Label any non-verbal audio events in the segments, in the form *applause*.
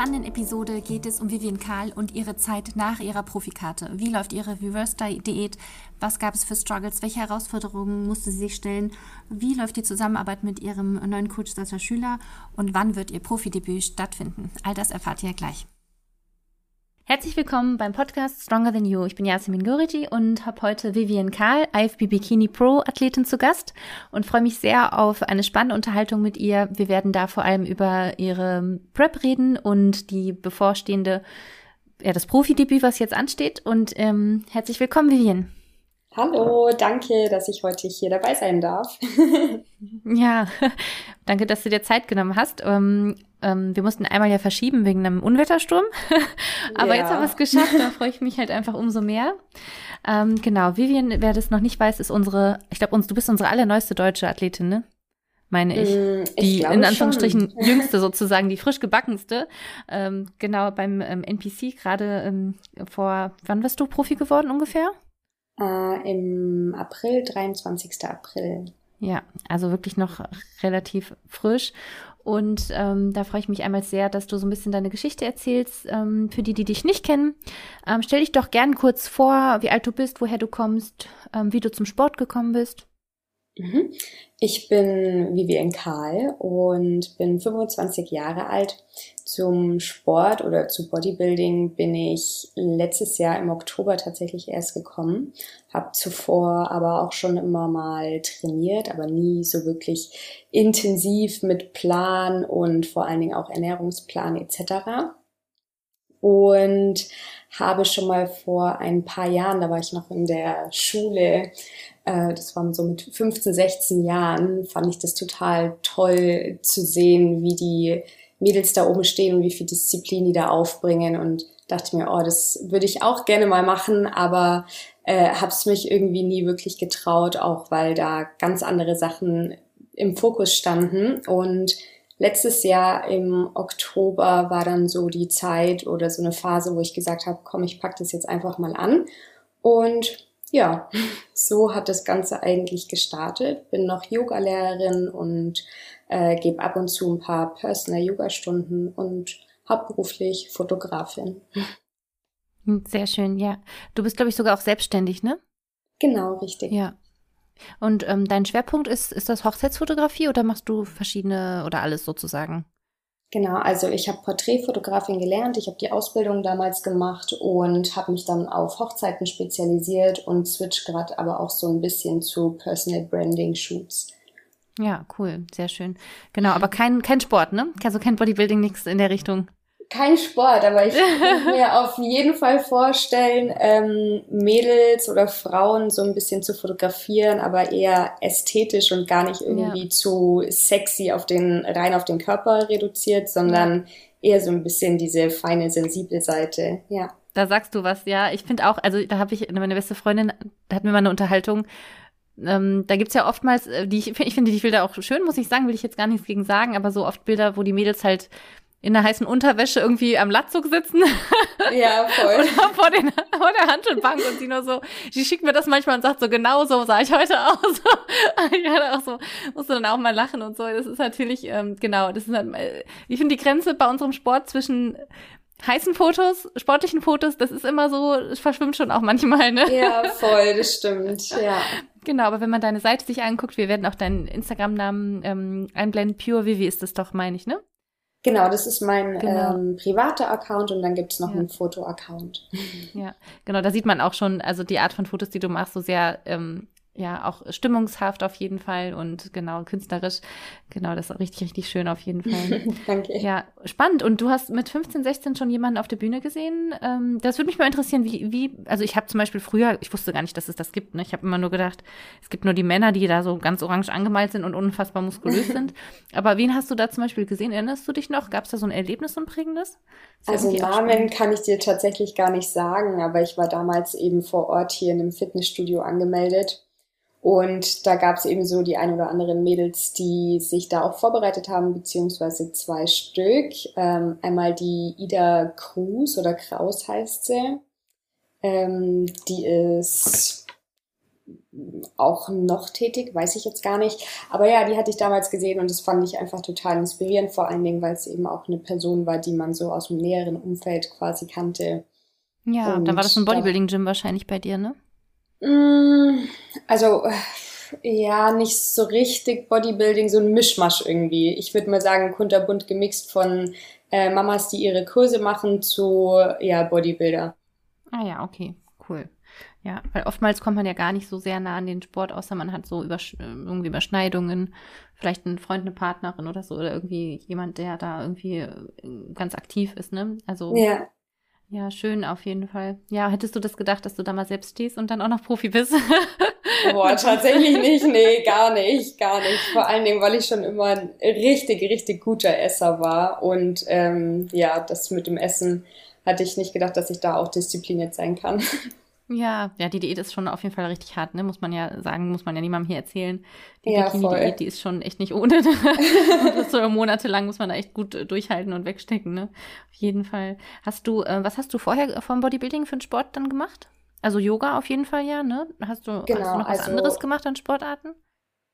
spannenden Episode geht es um Vivian Karl und ihre Zeit nach ihrer Profikarte. Wie läuft ihre Reverse-Diät? Was gab es für Struggles? Welche Herausforderungen musste sie sich stellen? Wie läuft die Zusammenarbeit mit ihrem neuen Coach Sascha Schüler? Und wann wird ihr Profidebüt stattfinden? All das erfahrt ihr gleich. Herzlich willkommen beim Podcast Stronger Than You. Ich bin Yasemin Guriji und habe heute Vivian Karl, IFB Bikini Pro Athletin zu Gast und freue mich sehr auf eine spannende Unterhaltung mit ihr. Wir werden da vor allem über ihre Prep reden und die bevorstehende, ja, das Profidebüt, was jetzt ansteht. Und ähm, herzlich willkommen, Vivian. Hallo, danke, dass ich heute hier dabei sein darf. *laughs* ja, *laughs* danke, dass du dir Zeit genommen hast. Ähm, ähm, wir mussten einmal ja verschieben wegen einem Unwettersturm. *laughs* Aber ja. jetzt haben wir es geschafft, da freue ich mich halt einfach umso mehr. Ähm, genau, Vivian, wer das noch nicht weiß, ist unsere, ich glaube, du bist unsere allerneueste deutsche Athletin, ne? Meine ich. Mm, ich die in Anführungsstrichen schon. *laughs* jüngste sozusagen, die frisch gebackenste. Ähm, genau, beim ähm, NPC gerade ähm, vor, wann bist du Profi geworden ungefähr? Äh, Im April, 23. April. Ja, also wirklich noch relativ frisch. Und ähm, da freue ich mich einmal sehr, dass du so ein bisschen deine Geschichte erzählst. Ähm, für die, die dich nicht kennen, ähm, stell dich doch gern kurz vor, wie alt du bist, woher du kommst, ähm, wie du zum Sport gekommen bist. Mhm. Ich bin Vivian Karl und bin 25 Jahre alt. Zum Sport oder zu Bodybuilding bin ich letztes Jahr im Oktober tatsächlich erst gekommen. Habe zuvor aber auch schon immer mal trainiert, aber nie so wirklich intensiv mit Plan und vor allen Dingen auch Ernährungsplan etc. Und habe schon mal vor ein paar Jahren, da war ich noch in der Schule, äh, das war so mit 15, 16 Jahren, fand ich das total toll zu sehen, wie die Mädels da oben stehen und wie viel Disziplin die da aufbringen. Und dachte mir, oh, das würde ich auch gerne mal machen, aber äh, habe es mich irgendwie nie wirklich getraut, auch weil da ganz andere Sachen im Fokus standen. Und letztes Jahr im Oktober war dann so die Zeit oder so eine Phase, wo ich gesagt habe, komm, ich pack das jetzt einfach mal an. Und ja, so hat das Ganze eigentlich gestartet. Bin noch Yoga-Lehrerin und äh, gebe ab und zu ein paar Personal-Yoga-Stunden und hauptberuflich Fotografin. Hm, sehr schön, ja. Du bist, glaube ich, sogar auch selbstständig, ne? Genau, richtig. Ja. Und ähm, dein Schwerpunkt ist, ist das Hochzeitsfotografie oder machst du verschiedene oder alles sozusagen? Genau, also ich habe Porträtfotografin gelernt, ich habe die Ausbildung damals gemacht und habe mich dann auf Hochzeiten spezialisiert und switch gerade aber auch so ein bisschen zu Personal Branding Shoots. Ja, cool, sehr schön. Genau, aber kein, kein Sport, ne? Also kein Bodybuilding, nichts in der Richtung kein Sport, aber ich kann *laughs* mir auf jeden Fall vorstellen, ähm, Mädels oder Frauen so ein bisschen zu fotografieren, aber eher ästhetisch und gar nicht irgendwie ja. zu sexy auf den, rein auf den Körper reduziert, sondern eher so ein bisschen diese feine, sensible Seite, ja. Da sagst du was, ja. Ich finde auch, also da habe ich, meine beste Freundin, da hatten wir mal eine Unterhaltung, ähm, da gibt's ja oftmals, äh, die ich, ich finde die Bilder auch schön, muss ich sagen, will ich jetzt gar nichts gegen sagen, aber so oft Bilder, wo die Mädels halt in der heißen Unterwäsche irgendwie am Latzug sitzen. *laughs* Ja, voll. *laughs* Oder vor, den, vor der Handelbank und sie nur so, sie schickt mir das manchmal und sagt so, genau so sah ich heute aus. *laughs* ich hatte auch so, musste dann auch mal lachen und so. Das ist natürlich, ähm, genau, das ist halt, äh, ich finde die Grenze bei unserem Sport zwischen heißen Fotos, sportlichen Fotos, das ist immer so, es verschwimmt schon auch manchmal, ne? Ja, voll, das stimmt, ja. Genau, aber wenn man deine Seite sich anguckt, wir werden auch deinen Instagram-Namen ähm, einblenden, Pure Vivi ist das doch, meine ich, ne? Genau, das ist mein genau. ähm, privater Account und dann gibt's noch ja. einen Foto-Account. Ja, genau, da sieht man auch schon, also die Art von Fotos, die du machst, so sehr ähm, ja auch stimmungshaft auf jeden Fall und genau künstlerisch. Genau, das ist richtig, richtig schön auf jeden Fall. *laughs* Danke. Ja, spannend. Und du hast mit 15, 16 schon jemanden auf der Bühne gesehen. Ähm, das würde mich mal interessieren, wie, wie, also ich habe zum Beispiel früher, ich wusste gar nicht, dass es das gibt. Ne? Ich habe immer nur gedacht, es gibt nur die Männer, die da so ganz orange angemalt sind und unfassbar muskulös *laughs* sind. Aber wen hast du da zum Beispiel gesehen? Erinnerst du dich noch? Gab es da so ein Erlebnis, so ein prägendes? Also Namen kann ich dir tatsächlich gar nicht sagen, aber ich war damals eben vor Ort hier in einem Fitnessstudio angemeldet und da gab es eben so die ein oder anderen Mädels, die sich da auch vorbereitet haben, beziehungsweise zwei Stück. Ähm, einmal die Ida Cruz oder Kraus heißt sie. Ähm, die ist auch noch tätig, weiß ich jetzt gar nicht. Aber ja, die hatte ich damals gesehen und das fand ich einfach total inspirierend, vor allen Dingen, weil es eben auch eine Person war, die man so aus dem näheren Umfeld quasi kannte. Ja, und dann war das ein Bodybuilding-Gym wahrscheinlich bei dir, ne? Mm, also, ja, nicht so richtig Bodybuilding, so ein Mischmasch irgendwie. Ich würde mal sagen, kunterbunt gemixt von äh, Mamas, die ihre Kurse machen, zu ja, Bodybuilder. Ah ja, okay, cool. Ja, weil oftmals kommt man ja gar nicht so sehr nah an den Sport, außer man hat so Übersch irgendwie Überschneidungen, vielleicht ein Freund, eine Partnerin oder so, oder irgendwie jemand, der da irgendwie äh, ganz aktiv ist, ne? Also. Ja. Ja, schön auf jeden Fall. Ja, hättest du das gedacht, dass du da mal selbst stehst und dann auch noch Profi bist? *laughs* Boah, tatsächlich nicht. Nee, gar nicht, gar nicht. Vor allen Dingen, weil ich schon immer ein richtig, richtig guter Esser war. Und ähm, ja, das mit dem Essen hatte ich nicht gedacht, dass ich da auch diszipliniert sein kann. *laughs* Ja, ja, die Diät ist schon auf jeden Fall richtig hart, ne? Muss man ja sagen, muss man ja niemandem hier erzählen. Die ja, Bikini-Diät, die ist schon echt nicht ohne. *laughs* Ne? so monatelang muss man da echt gut äh, durchhalten und wegstecken, ne? Auf jeden Fall. Hast du, äh, was hast du vorher vom Bodybuilding für einen Sport dann gemacht? Also Yoga auf jeden Fall, ja, ne? Hast du, genau, hast du noch was also, anderes gemacht an Sportarten?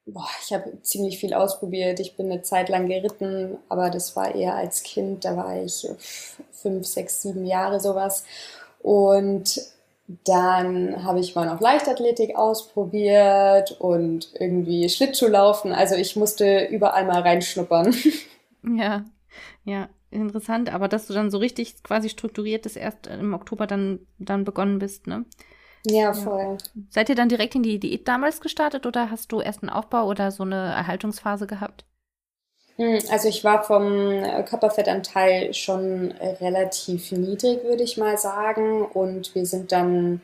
Boah, ich habe ziemlich viel ausprobiert. Ich bin eine Zeit lang geritten, aber das war eher als Kind. Da war ich fünf, sechs, sieben Jahre sowas. Und dann habe ich mal noch Leichtathletik ausprobiert und irgendwie Schlittschuhlaufen. Also ich musste überall mal reinschnuppern. *laughs* Ja, ja, interessant. Aber dass du dann so richtig quasi strukturiert das erst im Oktober dann, dann begonnen bist, ne? Ja, voll. Ja. Seid ihr dann direkt in die Diät damals gestartet oder hast du erst einen Aufbau oder so eine Erhaltungsphase gehabt? Hm, also ich war vom äh, Körperfettanteil schon relativ niedrig, würde ich mal sagen. Und wir sind dann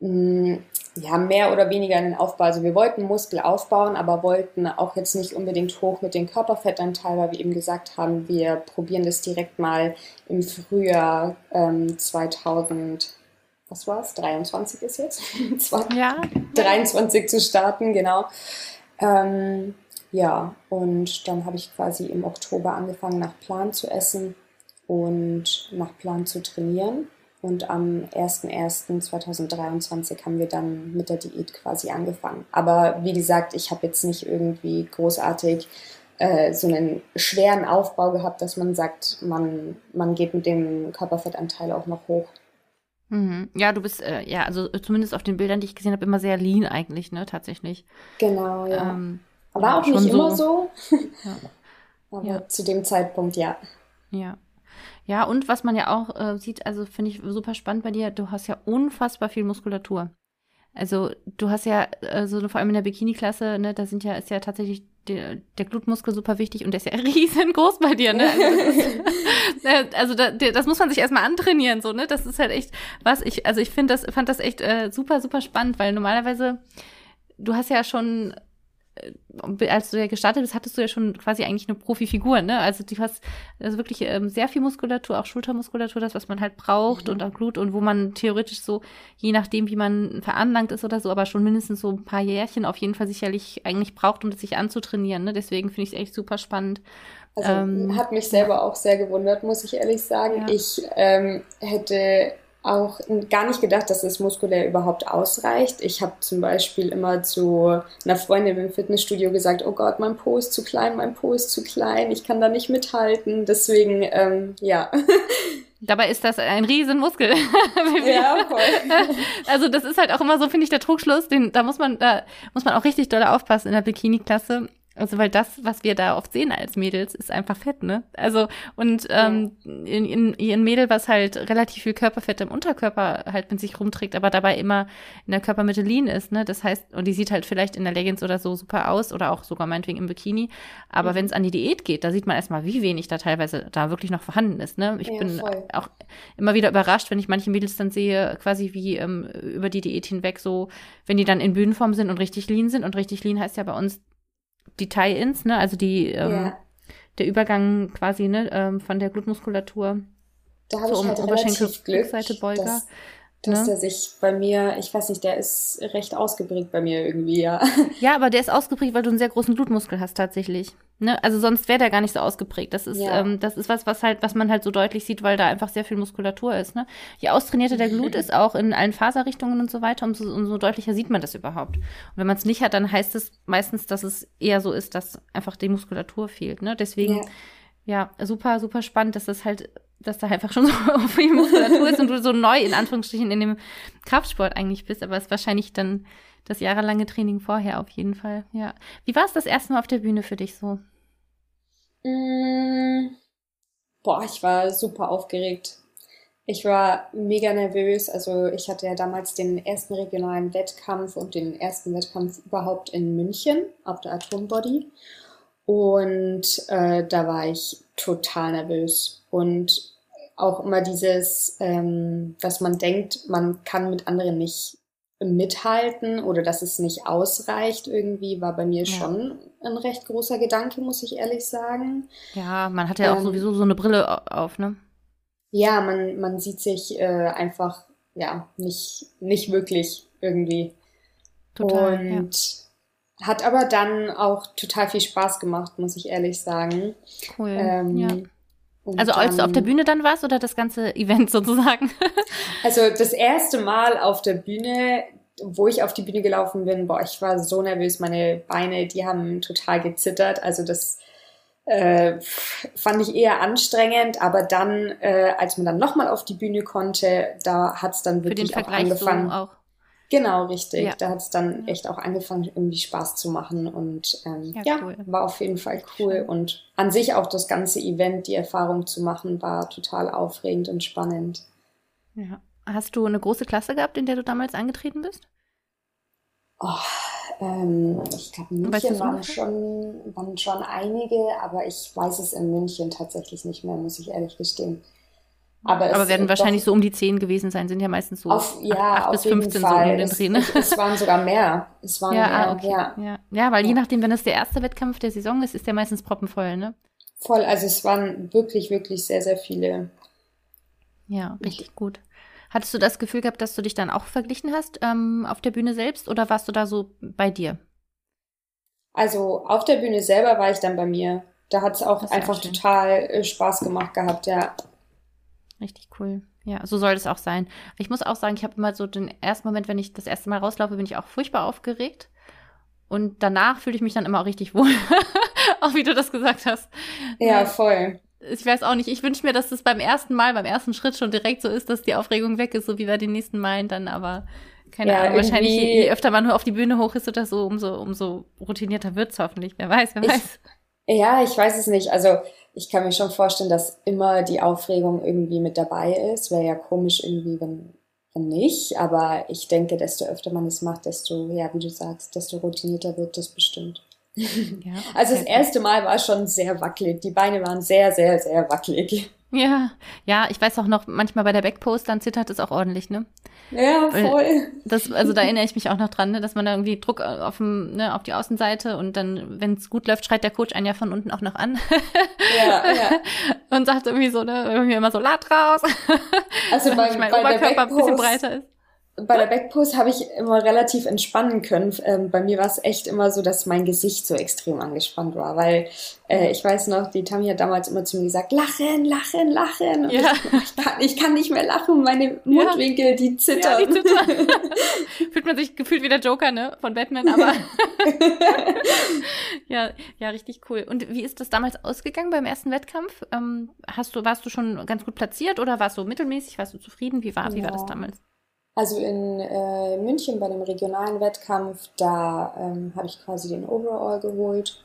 hm, ja, mehr oder weniger in den Aufbau. Also wir wollten Muskel aufbauen, aber wollten auch jetzt nicht unbedingt hoch mit dem Körperfettanteil, weil wir eben gesagt haben, wir probieren das direkt mal im Frühjahr ähm, 2000, was war es, 23 ist jetzt? *laughs* ja. 23 zu starten, genau. Ähm, ja, und dann habe ich quasi im Oktober angefangen, nach Plan zu essen und nach Plan zu trainieren. Und am 01.01.2023 haben wir dann mit der Diät quasi angefangen. Aber wie gesagt, ich habe jetzt nicht irgendwie großartig äh, so einen schweren Aufbau gehabt, dass man sagt, man, man geht mit dem Körperfettanteil auch noch hoch. Mhm. Ja, du bist, äh, ja, also zumindest auf den Bildern, die ich gesehen habe, immer sehr lean eigentlich, ne, tatsächlich. Genau, ja. Ähm, war ja, auch nicht immer so. Ja. *laughs* Aber ja. zu dem Zeitpunkt ja. Ja. Ja, und was man ja auch äh, sieht, also finde ich super spannend bei dir, du hast ja unfassbar viel Muskulatur. Also du hast ja, also vor allem in der Bikini-Klasse, ne, da sind ja, ist ja tatsächlich der, der Glutmuskel super wichtig und der ist ja *laughs* riesengroß bei dir, ne? Also, das, *laughs* äh, also da, das muss man sich erstmal antrainieren, so, ne? Das ist halt echt was. Ich, also ich finde das, fand das echt äh, super, super spannend, weil normalerweise, du hast ja schon als du ja gestartet bist, hattest du ja schon quasi eigentlich eine Profifigur, ne? Also du hast also wirklich ähm, sehr viel Muskulatur, auch Schultermuskulatur, das, was man halt braucht mhm. und auch Glut und wo man theoretisch so, je nachdem, wie man veranlangt ist oder so, aber schon mindestens so ein paar Jährchen auf jeden Fall sicherlich eigentlich braucht, um das sich anzutrainieren, ne? Deswegen finde ich es echt super spannend. Also ähm, hat mich selber auch sehr gewundert, muss ich ehrlich sagen. Ja. Ich ähm, hätte auch gar nicht gedacht, dass es muskulär überhaupt ausreicht. Ich habe zum Beispiel immer zu einer Freundin im Fitnessstudio gesagt, oh Gott, mein Po ist zu klein, mein Po ist zu klein, ich kann da nicht mithalten. Deswegen, ähm, ja. *laughs* Dabei ist das ein Riesenmuskel. *laughs* ja, voll. *laughs* Also das ist halt auch immer so, finde ich, der Trugschluss. Den, da muss man, da muss man auch richtig doll aufpassen in der Bikini-Klasse. Also, weil das, was wir da oft sehen als Mädels, ist einfach Fett, ne? Also, und ähm, in, in, in Mädel, was halt relativ viel Körperfett im Unterkörper halt mit sich rumträgt, aber dabei immer in der Körpermitte lean ist, ne? Das heißt, und die sieht halt vielleicht in der Leggings oder so super aus oder auch sogar meinetwegen im Bikini. Aber mhm. wenn es an die Diät geht, da sieht man erstmal, wie wenig da teilweise da wirklich noch vorhanden ist, ne? Ich ja, bin voll. auch immer wieder überrascht, wenn ich manche Mädels dann sehe, quasi wie ähm, über die Diät hinweg so, wenn die dann in Bühnenform sind und richtig lean sind und richtig lean heißt ja bei uns die Tie-Ins, ne, also die, ähm, yeah. der Übergang quasi, ne, ähm, von der Glutmuskulatur da habe so ich halt um Oberschenkel, Glück, Rückseite, Beuger. Dass, dass ne? der sich bei mir, ich weiß nicht, der ist recht ausgeprägt bei mir irgendwie, ja. *laughs* Ja, aber der ist ausgeprägt, weil du einen sehr großen Blutmuskel hast tatsächlich. Ne? Also sonst wäre der gar nicht so ausgeprägt. Das ist, Ja. ähm, das ist was, was halt, was man halt so deutlich sieht, weil da einfach sehr viel Muskulatur ist. Ne? Je austrainierter der Glut *laughs* ist, auch in allen Faserrichtungen und so weiter, umso, umso deutlicher sieht man das überhaupt. Und wenn man es nicht hat, dann heißt es meistens, dass es eher so ist, dass einfach die Muskulatur fehlt. Ne? Deswegen, Ja. ja, super, super spannend, dass das halt, dass da einfach schon *laughs* so viel Muskulatur ist und du so neu in Anführungsstrichen in dem Kraftsport eigentlich bist, aber es ist wahrscheinlich dann das jahrelange Training vorher auf jeden Fall. Ja. Wie war es das erste Mal auf der Bühne für dich so? Mm, Boah, ich war super aufgeregt. Ich war mega nervös. Also ich hatte ja damals den ersten regionalen Wettkampf und den ersten Wettkampf überhaupt in München auf der Atombody. Und äh, da war ich total nervös. Und auch immer dieses, ähm, dass man denkt, man kann mit anderen nicht mithalten oder dass es nicht ausreicht irgendwie, war bei mir Ja. schon ein recht großer Gedanke, muss ich ehrlich sagen. Ja, man hat ja auch Ähm, sowieso so eine Brille au- auf, ne? Ja, man, man sieht sich äh, einfach, ja, nicht, nicht wirklich irgendwie. Total. ja. Und hat aber dann auch total viel Spaß gemacht, muss ich ehrlich sagen. Cool. Ähm, ja. Und Also als du auf der Bühne dann warst oder das ganze Event *laughs* sozusagen? Also das erste Mal auf der Bühne, wo ich auf die Bühne gelaufen bin, boah, ich war so nervös, meine Beine, die haben total gezittert. Also das äh, fand ich eher anstrengend, aber dann, äh, als man dann nochmal auf die Bühne konnte, da hat's dann Für den wirklich auch Vergleich so angefangen. auch. Genau, richtig. Ja. Da hat's dann Ja. echt auch angefangen, irgendwie Spaß zu machen und ähm, Ja, ja, cool. war auf jeden Fall cool. Und an sich auch das ganze Event, die Erfahrung zu machen, war total aufregend und spannend. Ja. Hast du eine große Klasse gehabt, in der du damals angetreten bist? Oh, ähm, ich glaube, München waren schon, waren schon einige, aber ich weiß es in München tatsächlich nicht mehr, muss ich ehrlich gestehen. Aber, Aber es werden doch wahrscheinlich so um die 10 gewesen sein, sind ja meistens so auf, ja, 8 auf bis jeden 15 so Fall. um den Es, Dreh. Ne? es, es waren sogar mehr. Es waren Ja, mehr, ah, okay. ja. Ja. ja, weil je Ja. nachdem, wenn das der erste Wettkampf der Saison ist, ist der meistens proppenvoll, ne? Voll, also es waren wirklich, wirklich sehr, sehr viele. Ja, richtig gut. Hattest du das Gefühl gehabt, dass du dich dann auch verglichen hast ähm, auf der Bühne selbst oder warst du da so bei dir? Also auf der Bühne selber war ich dann bei mir. Da hat es auch einfach schön. total äh, Spaß gemacht gehabt, ja. Richtig cool. Ja, so soll es auch sein. Ich muss auch sagen, ich habe immer so den ersten Moment, wenn ich das erste Mal rauslaufe, bin ich auch furchtbar aufgeregt. Und danach fühle ich mich dann immer auch richtig wohl. *laughs* auch wie du das gesagt hast. Ja, voll. Ich weiß auch nicht. Ich wünsche mir, dass das beim ersten Mal, beim ersten Schritt schon direkt so ist, dass die Aufregung weg ist, so wie bei den nächsten Malen dann. Aber keine Ja, Ahnung. Wahrscheinlich, je, öfter man nur auf die Bühne hoch ist oder so, umso, umso routinierter wird's hoffentlich. Wer weiß, wer Ich- weiß. Ja, ich weiß es nicht. Also ich kann mir schon vorstellen, dass immer die Aufregung irgendwie mit dabei ist. Wäre ja komisch irgendwie, wenn, wenn nicht. Aber ich denke, desto öfter man es macht, desto, ja, wie du sagst, desto routinierter wird das bestimmt. Ja, *laughs* Also das erste Mal war schon sehr wackelig. Die Beine waren sehr, sehr, sehr wackelig. Ja, ja, ich weiß auch noch, manchmal bei der Backpost, dann zittert es auch ordentlich, ne? Ja, voll. Das, also da *laughs* erinnere ich mich auch noch dran, ne, dass man da irgendwie Druck auf, dem, ne, auf die Außenseite und dann, wenn es gut läuft, schreit der Coach einen ja von unten auch noch an Ja, ja. *laughs* und sagt irgendwie so, ne, irgendwie immer so Lad raus, Also damit *laughs* beim, mein bei Oberkörper ein bisschen breiter ist. Bei der Backpost habe ich immer relativ entspannen können. Ähm, bei mir war es echt immer so, dass mein Gesicht so extrem angespannt war, weil äh, ich weiß noch, die Tammy hat damals immer zu mir gesagt, lachen, lachen, lachen. Und Ja. ich, ich, kann, ich kann nicht mehr lachen, meine Mundwinkel, die Ja, zittern. die zittern. *laughs* Fühlt man sich gefühlt wie der Joker, ne, von Batman, aber *laughs* ja, ja, richtig cool. Und wie ist das damals ausgegangen beim ersten Wettkampf? Ähm, hast du, warst du schon ganz gut platziert oder warst du mittelmäßig? Warst du zufrieden? Wie war, wie war das Ja. damals? Also in äh, München bei dem regionalen Wettkampf, da ähm, habe ich quasi den Overall geholt.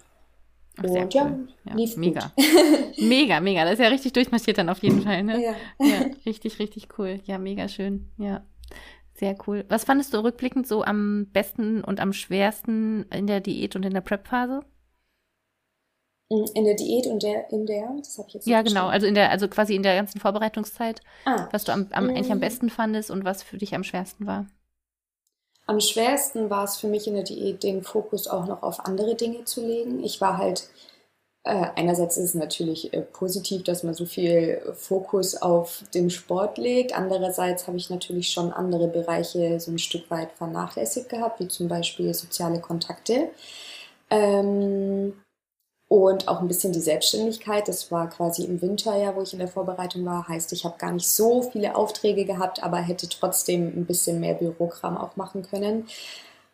Ach, Und ja, cool. Ja, lief mega. *laughs* Mega, mega. Das ist ja richtig durchmarschiert dann auf jeden Fall, ne? Ja. Ja, richtig, richtig cool. Ja, mega schön. Ja, sehr cool. Was fandest du rückblickend so am besten und am schwersten in der Diät und in der Prep-Phase? In der Diät und der, in der, das habe ich jetzt nicht Ja, genau. Also in der, also quasi in der ganzen Vorbereitungszeit, Ah, was du am, am eigentlich am Mm. besten fandest und was für dich am schwersten war. Am schwersten war es für mich in der Diät, den Fokus auch noch auf andere Dinge zu legen. Ich war halt äh, einerseits ist es natürlich äh, positiv, dass man so viel Fokus auf den Sport legt. Andererseits habe ich natürlich schon andere Bereiche so ein Stück weit vernachlässigt gehabt, wie zum Beispiel soziale Kontakte. Ähm, und auch ein bisschen die Selbstständigkeit. Das war quasi im Winter ja, wo ich in der Vorbereitung war. Heißt, ich habe gar nicht so viele Aufträge gehabt, aber hätte trotzdem ein bisschen mehr Bürokram auch machen können.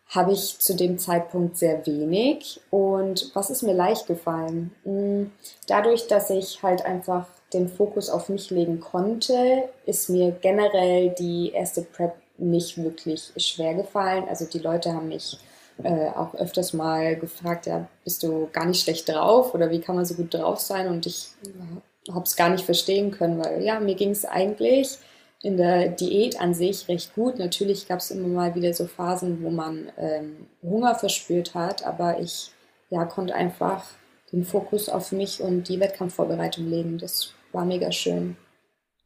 Habe ich zu dem Zeitpunkt sehr wenig. Und was ist mir leicht gefallen? Hm, dadurch, dass ich halt einfach den Fokus auf mich legen konnte, ist mir generell die erste Prep nicht wirklich schwer gefallen. Also die Leute haben mich äh, auch öfters mal gefragt, ja, bist du gar nicht schlecht drauf oder wie kann man so gut drauf sein? Und ich habe es gar nicht verstehen können, weil ja, mir ging es eigentlich in der Diät an sich recht gut. Natürlich gab es immer mal wieder so Phasen, wo man ähm, Hunger verspürt hat, aber ich ja, konnte einfach den Fokus auf mich und die Wettkampfvorbereitung legen. Das war mega schön.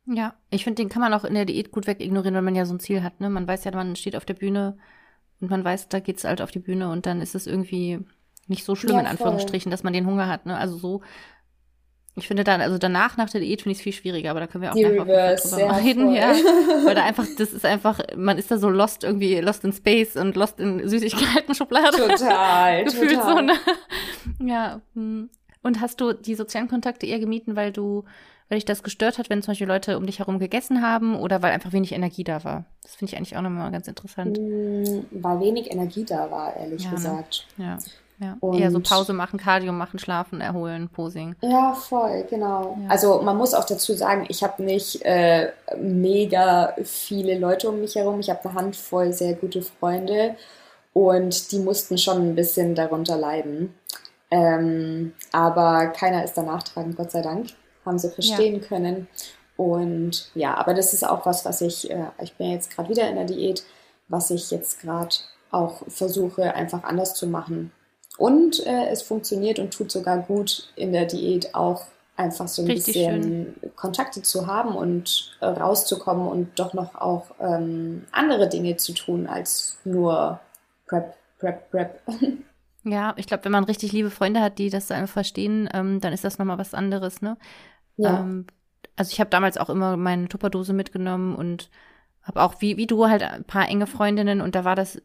Ja, ich finde, den kann man auch in der Diät gut wegignorieren, wenn man ja so ein Ziel hat. Ne? Man weiß ja, man steht auf der Bühne und man weiß, da geht's halt auf die Bühne und dann ist es irgendwie nicht so schlimm, ja, in Anführungsstrichen, dass man den Hunger hat. Ne? Also so, ich finde dann, also danach, nach der Diät, finde ich es viel schwieriger, aber da können wir auch die nachher Reverse, drüber reden, ja. Weil da einfach, das ist einfach, man ist da so lost irgendwie, lost in Space und lost in Süßigkeiten-Schublade. Total, *laughs* Gefühlt total. so, ne? Ja. Hm. Und hast du die sozialen Kontakte eher gemieden, weil du weil dich das gestört hat, wenn zum Beispiel Leute um dich herum gegessen haben oder weil einfach wenig Energie da war? Das finde ich eigentlich auch nochmal ganz interessant. Mm, weil wenig Energie da war, ehrlich ja, ne? gesagt. Ja. Ja, und eher so Pause machen, Cardio machen, schlafen, erholen, Posing. Ja, voll, genau. Ja. Also man muss auch dazu sagen, ich habe nicht äh, mega viele Leute um mich herum. Ich habe eine Handvoll sehr gute Freunde und die mussten schon ein bisschen darunter leiden. Ähm, aber keiner ist danach tragend, Gott sei Dank haben sie verstehen ja. können. Und ja, aber das ist auch was, was ich, äh, ich bin jetzt gerade wieder in der Diät, was ich jetzt gerade auch versuche, einfach anders zu machen. Und äh, es funktioniert und tut sogar gut in der Diät auch einfach so ein Richtig bisschen schön. Kontakte zu haben und äh, rauszukommen und doch noch auch ähm, andere Dinge zu tun als nur Prep, Prep, Prep. *laughs* Ja, ich glaube, wenn man richtig liebe Freunde hat, die das einfach verstehen, ähm, dann ist das nochmal was anderes, ne? Ja. Ähm, also ich habe damals auch immer meine Tupperdose mitgenommen und habe auch wie, wie du halt ein paar enge Freundinnen und da war das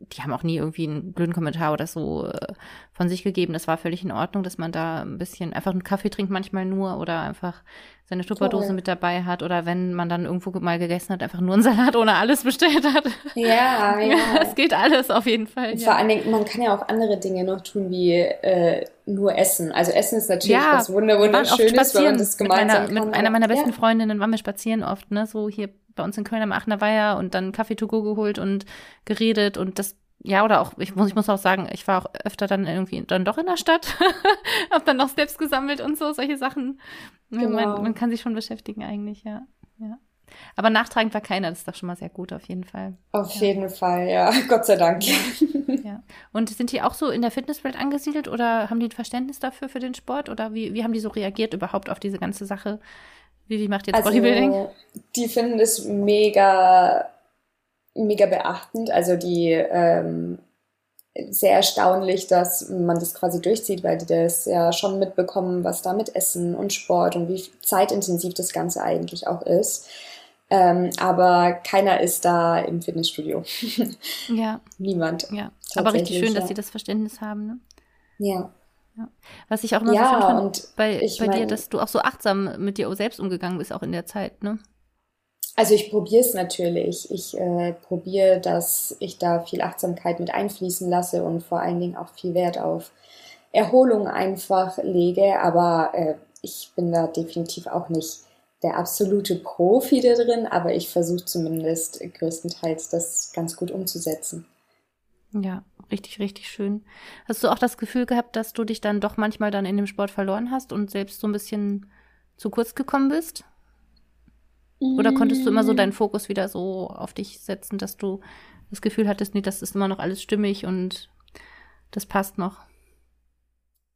die haben auch nie irgendwie einen blöden Kommentar oder so äh, von sich gegeben. Das war völlig in Ordnung, dass man da ein bisschen einfach einen Kaffee trinkt manchmal nur oder einfach seine Tupperdose mit dabei hat oder wenn man dann irgendwo mal gegessen hat, einfach nur einen Salat ohne alles bestellt hat. Ja, ja. *laughs* Es geht alles auf jeden Fall. Ja. Vor allen Dingen, man kann ja auch andere Dinge noch tun, wie äh, nur Essen. Also Essen ist natürlich ja, was wunderschönes, wenn man das gemeinsam mit, meiner, mit einer meiner besten ja. Freundinnen waren wir spazieren oft, ne, so hier bei uns in Köln am Aachener Weiher und dann Kaffee to go geholt und geredet und das ja, oder auch, ich muss, ich muss auch sagen, ich war auch öfter dann irgendwie dann doch in der Stadt, *laughs* hab dann noch Steps gesammelt und so, solche Sachen. Genau. Man, man kann sich schon beschäftigen eigentlich, ja. ja. Aber nachtragend war keiner, das ist doch schon mal sehr gut, auf jeden Fall. Auf ja. jeden Fall, ja. *laughs* Gott sei Dank. *laughs* Ja. Und sind die auch so in der Fitnesswelt angesiedelt oder haben die ein Verständnis dafür für den Sport? Oder wie, wie haben die so reagiert überhaupt auf diese ganze Sache? Wie macht jetzt also, Bodybuilding? Die finden es mega, mega beachtend. Also die ähm, sehr erstaunlich, dass man das quasi durchzieht, weil die das ja schon mitbekommen, was da mit Essen und Sport und wie zeitintensiv das Ganze eigentlich auch ist. Ähm, aber keiner ist da im Fitnessstudio. *laughs* ja. Niemand. Ja. Aber richtig schön, ja. dass sie das Verständnis haben. Ne? Ja. Was ich auch noch ja, so fand bei, bei mein, dir, dass du auch so achtsam mit dir selbst umgegangen bist, auch in der Zeit, ne? Also ich probiere es natürlich. Ich äh, probiere, dass ich da viel Achtsamkeit mit einfließen lasse und vor allen Dingen auch viel Wert auf Erholung einfach lege. Aber äh, ich bin da definitiv auch nicht der absolute Profi da drin, aber ich versuche zumindest größtenteils das ganz gut umzusetzen. Ja, richtig, richtig schön. Hast du auch das Gefühl gehabt, dass du dich dann doch manchmal dann in dem Sport verloren hast und selbst so ein bisschen zu kurz gekommen bist? Oder konntest du immer so deinen Fokus wieder so auf dich setzen, dass du das Gefühl hattest, nee, das ist immer noch alles stimmig und das passt noch?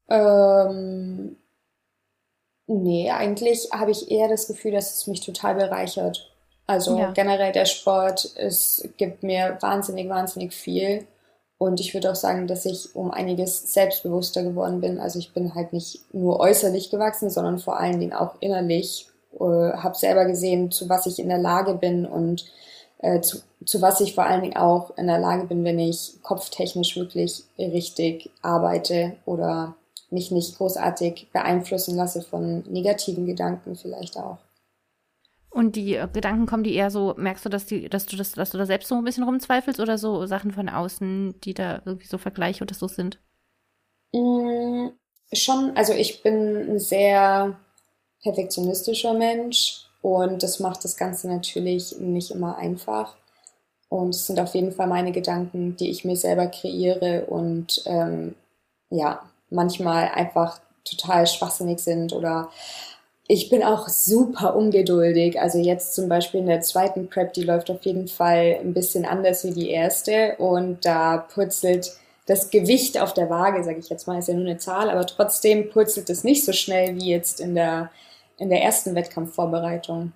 Ähm, nee, eigentlich habe ich eher das Gefühl, dass es mich total bereichert. Also ja. generell der Sport, es gibt mir wahnsinnig, wahnsinnig viel. Und ich würde auch sagen, dass ich um einiges selbstbewusster geworden bin. Also ich bin halt nicht nur äußerlich gewachsen, sondern vor allen Dingen auch innerlich. Äh, habe selber gesehen, zu was ich in der Lage bin und äh, zu, zu was ich vor allen Dingen auch in der Lage bin, wenn ich kopftechnisch wirklich richtig arbeite oder mich nicht großartig beeinflussen lasse von negativen Gedanken vielleicht auch. Und die äh, Gedanken kommen die eher so, merkst du, dass die, dass du das, dass du da selbst so ein bisschen rumzweifelst oder so Sachen von außen, die da irgendwie so Vergleiche oder so sind? Mm, schon, also ich bin ein sehr perfektionistischer Mensch und das macht das Ganze natürlich nicht immer einfach. Und es sind auf jeden Fall meine Gedanken, die ich mir selber kreiere und ähm, ja, manchmal einfach total schwachsinnig sind oder ich bin auch super ungeduldig. Also jetzt zum Beispiel in der zweiten Prep, die läuft auf jeden Fall ein bisschen anders wie die erste und da purzelt das Gewicht auf der Waage, sage ich jetzt mal, ist ja nur eine Zahl, aber trotzdem purzelt es nicht so schnell wie jetzt in der, in der ersten Wettkampfvorbereitung.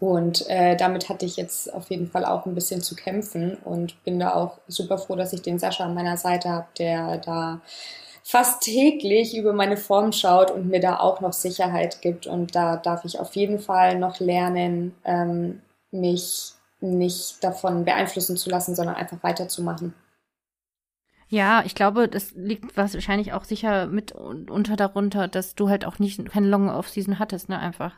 Und äh, damit hatte ich jetzt auf jeden Fall auch ein bisschen zu kämpfen und bin da auch super froh, dass ich den Sascha an meiner Seite habe, der da fast täglich über meine Form schaut und mir da auch noch Sicherheit gibt. Und da darf ich auf jeden Fall noch lernen, ähm, mich nicht davon beeinflussen zu lassen, sondern einfach weiterzumachen. Ja, ich glaube, das liegt wahrscheinlich auch sicher mit unter darunter, dass du halt auch nicht keine Long Off-Season hattest, ne, einfach.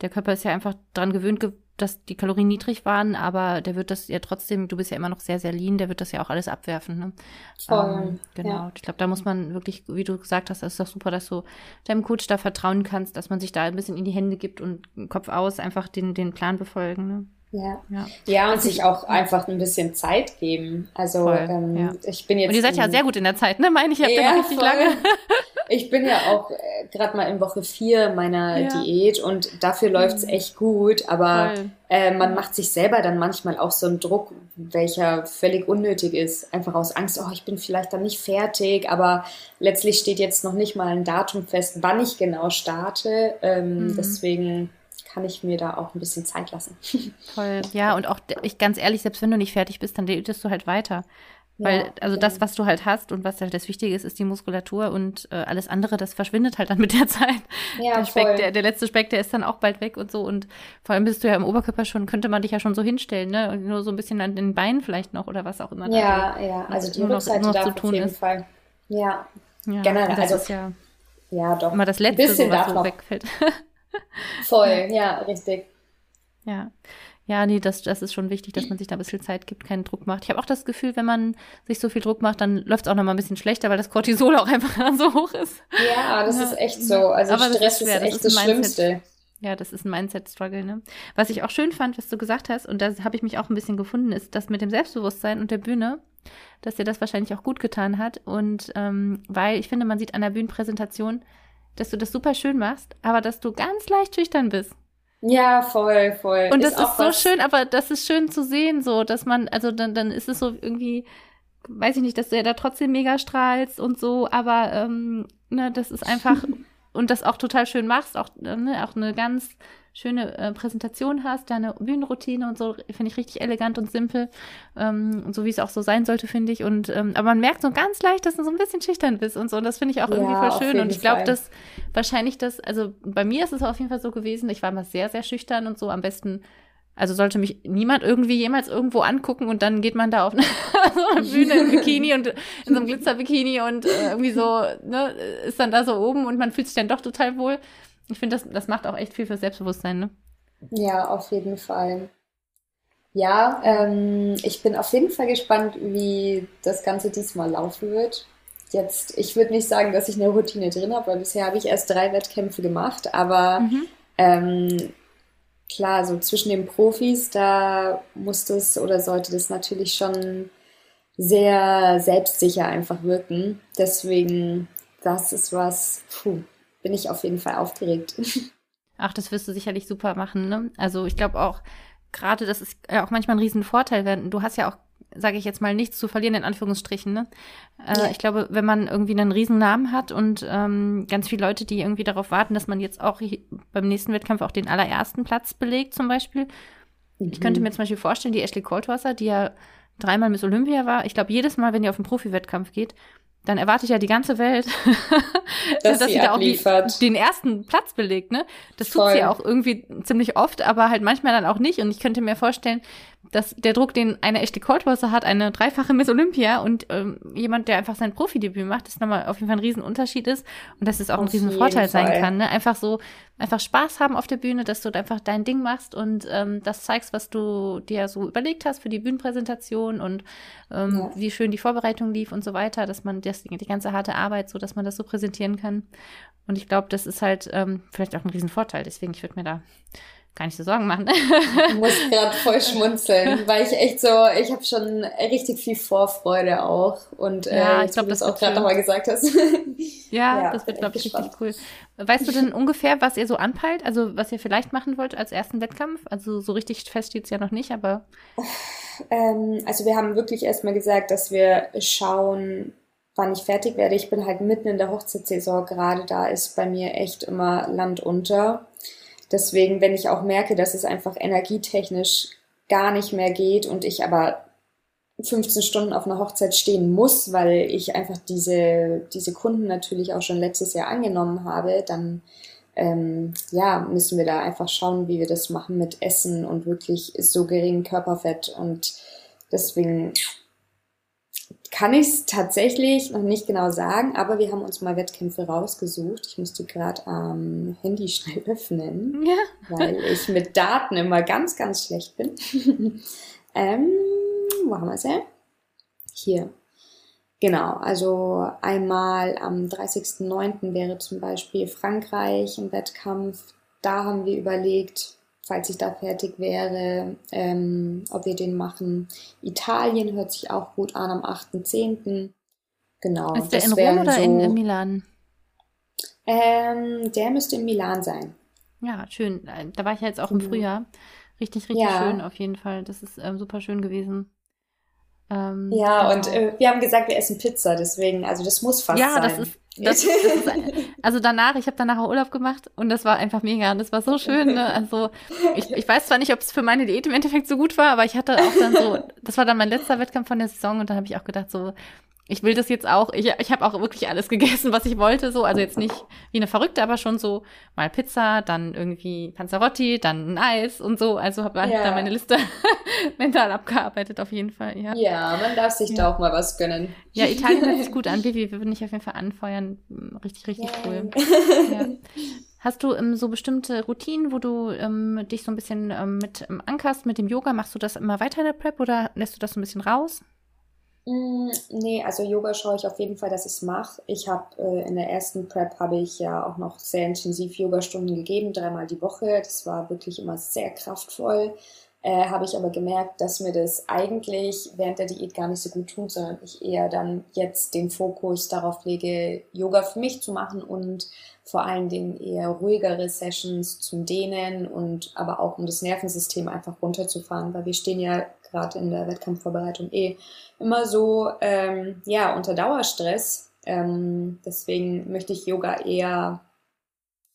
Der Körper ist ja einfach dran gewöhnt dass die Kalorien niedrig waren, aber der wird das ja trotzdem, du bist ja immer noch sehr, sehr lean, der wird das ja auch alles abwerfen. Ne? Voll, ähm, genau. Ja. Ich glaube, da muss man wirklich, wie du gesagt hast, das ist doch super, dass du deinem Coach da vertrauen kannst, dass man sich da ein bisschen in die Hände gibt und Kopf aus einfach den, den Plan befolgen. Ne? Ja. ja. Ja, und sich auch einfach ein bisschen Zeit geben. Also voll, ähm, ja. ich bin jetzt. Und ihr seid ja sehr gut in der Zeit, ne? Meine ich, ihr habt ja, richtig voll. lange. *laughs* Ich bin ja auch äh, gerade mal in Woche vier meiner ja. Diät und dafür läuft's mhm. echt gut, aber äh, man macht sich selber dann manchmal auch so einen Druck, welcher völlig unnötig ist. Einfach aus Angst, oh, ich bin vielleicht dann nicht fertig, aber letztlich steht jetzt noch nicht mal ein Datum fest, wann ich genau starte. Ähm, mhm. Deswegen kann ich mir da auch ein bisschen Zeit lassen. *laughs* Toll. Ja, und auch ich ganz ehrlich, selbst wenn du nicht fertig bist, dann diätest du halt weiter. Weil, also das, was du halt hast und was halt das Wichtige ist, ist die Muskulatur und äh, alles andere, das verschwindet halt dann mit der *laughs* Zeit. Ja, der, Speck, der, der, letzte Speck, der ist dann auch bald weg und so. Und vor allem bist du ja im Oberkörper schon, könnte man dich ja schon so hinstellen, ne? Und nur so ein bisschen an den Beinen vielleicht noch oder was auch immer. Ja, da, ja, also die Rückseite noch, noch darf zu tun auf jeden ist. Fall. Ja, ja generell. Das also, ist ja, ja, doch. Immer das Letzte, so, was so wegfällt. *laughs* Voll, ja, richtig. Ja. Ja, nee, das, das ist schon wichtig, dass man sich da ein bisschen Zeit gibt, keinen Druck macht. Ich habe auch das Gefühl, wenn man sich so viel Druck macht, dann läuft es auch noch mal ein bisschen schlechter, weil das Cortisol auch einfach *laughs* so hoch ist. Ja, das ja. ist echt so. Also Aber Stress ist, ist, echt das, das Schlimmste. Ja, das ist ein Mindset-Struggle, ne? Was ich auch schön fand, was du gesagt hast, und da habe ich mich auch ein bisschen gefunden, ist das mit dem Selbstbewusstsein und der Bühne, dass dir das wahrscheinlich auch gut getan hat. Und ähm, weil ich finde, man sieht an der Bühnenpräsentation, dass du das super schön machst, aber dass du ganz leicht schüchtern bist. Ja, voll, voll. Und das ist, ist so schön, aber das ist schön zu sehen, so, dass man, also dann, dann ist es so irgendwie, weiß ich nicht, dass du ja da trotzdem mega strahlst und so, aber ähm, ne, das ist einfach, *laughs* und das auch total schön machst, auch, ne, auch eine ganz schöne äh, Präsentation hast, deine Bühnenroutine und so, finde ich richtig elegant und simpel. Ähm, so wie es auch so sein sollte, finde ich. Und ähm, aber man merkt so ganz leicht, dass du so ein bisschen schüchtern bist und so. Und das finde ich auch ja, irgendwie voll schön. Und ich glaube, dass wahrscheinlich das, also bei mir ist es auf jeden Fall so gewesen, ich war mal sehr, sehr schüchtern und so am besten. Also sollte mich niemand irgendwie jemals irgendwo angucken und dann geht man da auf eine, *laughs* so eine Bühne im Bikini und in so einem Glitzerbikini und äh, irgendwie so, ne, ist dann da so oben und man fühlt sich dann doch total wohl. Ich finde, das, das macht auch echt viel für Selbstbewusstsein, ne? Ja, auf jeden Fall. Ja, ähm, ich bin auf jeden Fall gespannt, wie das Ganze diesmal laufen wird. Jetzt, ich würde nicht sagen, dass ich eine Routine drin habe, weil bisher habe ich erst drei Wettkämpfe gemacht, aber mhm. ähm, klar, so zwischen den Profis, da muss das oder sollte das natürlich schon sehr selbstsicher einfach wirken. Deswegen, das ist was, puh, bin ich auf jeden Fall aufgeregt. *laughs* Ach, das wirst du sicherlich super machen. Ne? Also ich glaube auch, gerade das ist ja auch manchmal ein Riesenvorteil, wenn du hast ja auch, sage ich jetzt mal, nichts zu verlieren, in Anführungsstrichen. Ne? Äh, ja. Ich glaube, wenn man irgendwie einen Riesennamen hat und ähm, ganz viele Leute, die irgendwie darauf warten, dass man jetzt auch beim nächsten Wettkampf auch den allerersten Platz belegt, zum Beispiel. Mhm. Ich könnte mhm. mir zum Beispiel vorstellen, die Ashley Coldwasser, die ja dreimal Miss Olympia war. Ich glaube, jedes Mal, wenn ihr auf einen Profi-Wettkampf geht, dann erwarte ich ja die ganze Welt, *laughs* dass, dass sie, da auch die, den ersten Platz belegt. Ne? Das Voll. tut sie auch irgendwie ziemlich oft, aber halt manchmal dann auch nicht. Und ich könnte mir vorstellen, dass der Druck, den eine echte Coldwasser hat, eine dreifache Miss Olympia und ähm, jemand, der einfach sein Profidebüt macht, das nochmal auf jeden Fall ein Riesenunterschied ist und dass es auch auf ein Riesenvorteil sein kann. Ne? Einfach so, einfach Spaß haben auf der Bühne, dass du einfach dein Ding machst und ähm, das zeigst, was du dir so überlegt hast für die Bühnenpräsentation und ähm, ja. wie schön die Vorbereitung lief und so weiter, dass man das, die ganze harte Arbeit, so dass man das so präsentieren kann. Und ich glaube, das ist halt ähm, vielleicht auch ein Riesenvorteil. Deswegen, ich würde mir da gar nicht so Sorgen machen. ich muss gerade voll *laughs* schmunzeln, weil ich echt so, ich habe schon richtig viel Vorfreude auch. Und äh, ja, ich glaube, das auch gerade nochmal gesagt hast. *laughs* ja, ja, das wird, glaube ich, richtig cool. Weißt du *laughs* denn ungefähr, was ihr so anpeilt? Also, was ihr vielleicht machen wollt als ersten Wettkampf? Also, so richtig fest steht es ja noch nicht, aber. Ähm, also, wir haben wirklich erstmal gesagt, dass wir schauen, wann ich fertig werde. Ich bin halt mitten in der Hochzeitssaison gerade. Da ist bei mir echt immer Land unter. Deswegen, wenn ich auch merke, dass es einfach energietechnisch gar nicht mehr geht und ich aber 15 Stunden auf einer Hochzeit stehen muss, weil ich einfach diese, diese Kunden natürlich auch schon letztes Jahr angenommen habe, dann ähm, ja, müssen wir da einfach schauen, wie wir das machen mit Essen und wirklich so geringen Körperfett. Und deswegen kann ich es tatsächlich noch nicht genau sagen, aber wir haben uns mal Wettkämpfe rausgesucht. Ich musste gerade am Handy schnell *laughs* öffnen, ja. weil ich mit Daten immer ganz, ganz schlecht bin. *laughs* ähm, wo haben wir sie? Hier. Genau, also einmal am 30.09. wäre zum Beispiel Frankreich im Wettkampf. Da haben wir überlegt, falls ich da fertig wäre, ähm, ob wir den machen. Italien hört sich auch gut an am 8.10. Genau. Ist der in Rom oder so, in, in, Milan? Ähm, der müsste in Milan sein. Ja, schön. Da war ich ja jetzt auch im mhm. Frühjahr. Richtig, richtig ja. schön auf jeden Fall. Das ist ähm, super schön gewesen. Ähm, ja, genau. und äh, wir haben gesagt, wir essen Pizza, deswegen, also das muss fast ja, sein. Ja, das ist das, das ist, also danach, ich habe danach Urlaub gemacht und das war einfach mega und das war so schön. Ne? Also ich, ich weiß zwar nicht, ob es für meine Diät im Endeffekt so gut war, aber ich hatte auch dann so, das war dann mein letzter Wettkampf von der Saison und dann habe ich auch gedacht so, ich will das jetzt auch, ich, ich habe auch wirklich alles *laughs* gegessen, was ich wollte, so, also jetzt nicht wie eine Verrückte, aber schon so mal Pizza, dann irgendwie Panzerotti, dann ein Eis und so, also habe ja. da meine Liste *laughs* mental abgearbeitet auf jeden Fall, ja. Ja, man darf sich ja. da auch mal was gönnen. Ja, Italien hört sich gut an, *laughs* Vivi, wir würden dich auf jeden Fall anfeuern, richtig, richtig yeah. cool. Ja. Hast du ähm, so bestimmte Routinen, wo du ähm, dich so ein bisschen ähm, mit ähm, ankerst mit dem Yoga? Machst du das immer weiter in der Prep oder lässt du das so ein bisschen raus? Mm, nee, also Yoga schaue ich auf jeden Fall, dass ich es mache. Ich habe äh, in der ersten Prep habe ich ja auch noch sehr intensiv Yoga-Stunden gegeben, dreimal die Woche. Das war wirklich immer sehr kraftvoll. Äh, habe ich aber gemerkt, dass mir das eigentlich während der Diät gar nicht so gut tut, sondern ich eher dann jetzt den Fokus darauf lege, Yoga für mich zu machen und vor allen Dingen eher ruhigere Sessions zum Dehnen und aber auch um das Nervensystem einfach runterzufahren, weil wir stehen ja gerade in der Wettkampfvorbereitung eh immer so ähm, ja unter Dauerstress. Ähm, deswegen möchte ich Yoga eher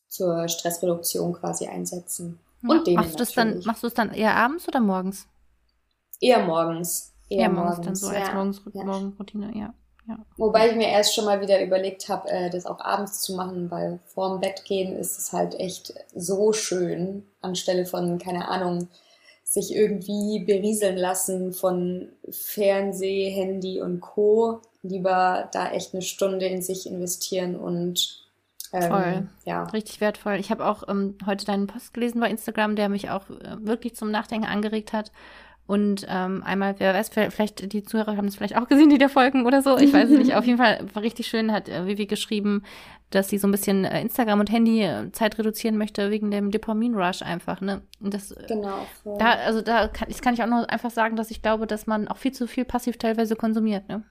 zur Stressreduktion quasi einsetzen. Und ja, machst du das dann machst du es dann eher abends oder morgens? Eher morgens. Eher, eher morgens, morgens, dann so ja. als morgens, ja. Morgenroutine, ja. Ja. Wobei ich mir erst schon mal wieder überlegt habe, äh, das auch abends zu machen, weil vorm Bett gehen ist es halt echt so schön, anstelle von, keine Ahnung, sich irgendwie berieseln lassen von Fernseh, Handy und Co. Lieber da echt eine Stunde in sich investieren und ähm, Voll. Ja. Richtig wertvoll. Ich habe auch ähm, heute deinen Post gelesen bei Instagram, der mich auch äh, wirklich zum Nachdenken angeregt hat. Und ähm, einmal, wer weiß, vielleicht die Zuhörer haben es vielleicht auch gesehen, die da folgen oder so. Ich weiß es nicht. *laughs* Auf jeden Fall war richtig schön, hat äh, Vivi geschrieben, dass sie so ein bisschen äh, Instagram und Handy äh, Zeit reduzieren möchte wegen dem Dopamin-Rush einfach. Ne? Und das, äh, genau. Voll. Da, also da kann, das kann ich auch nur einfach sagen, dass ich glaube, dass man auch viel zu viel passiv teilweise konsumiert. Ne?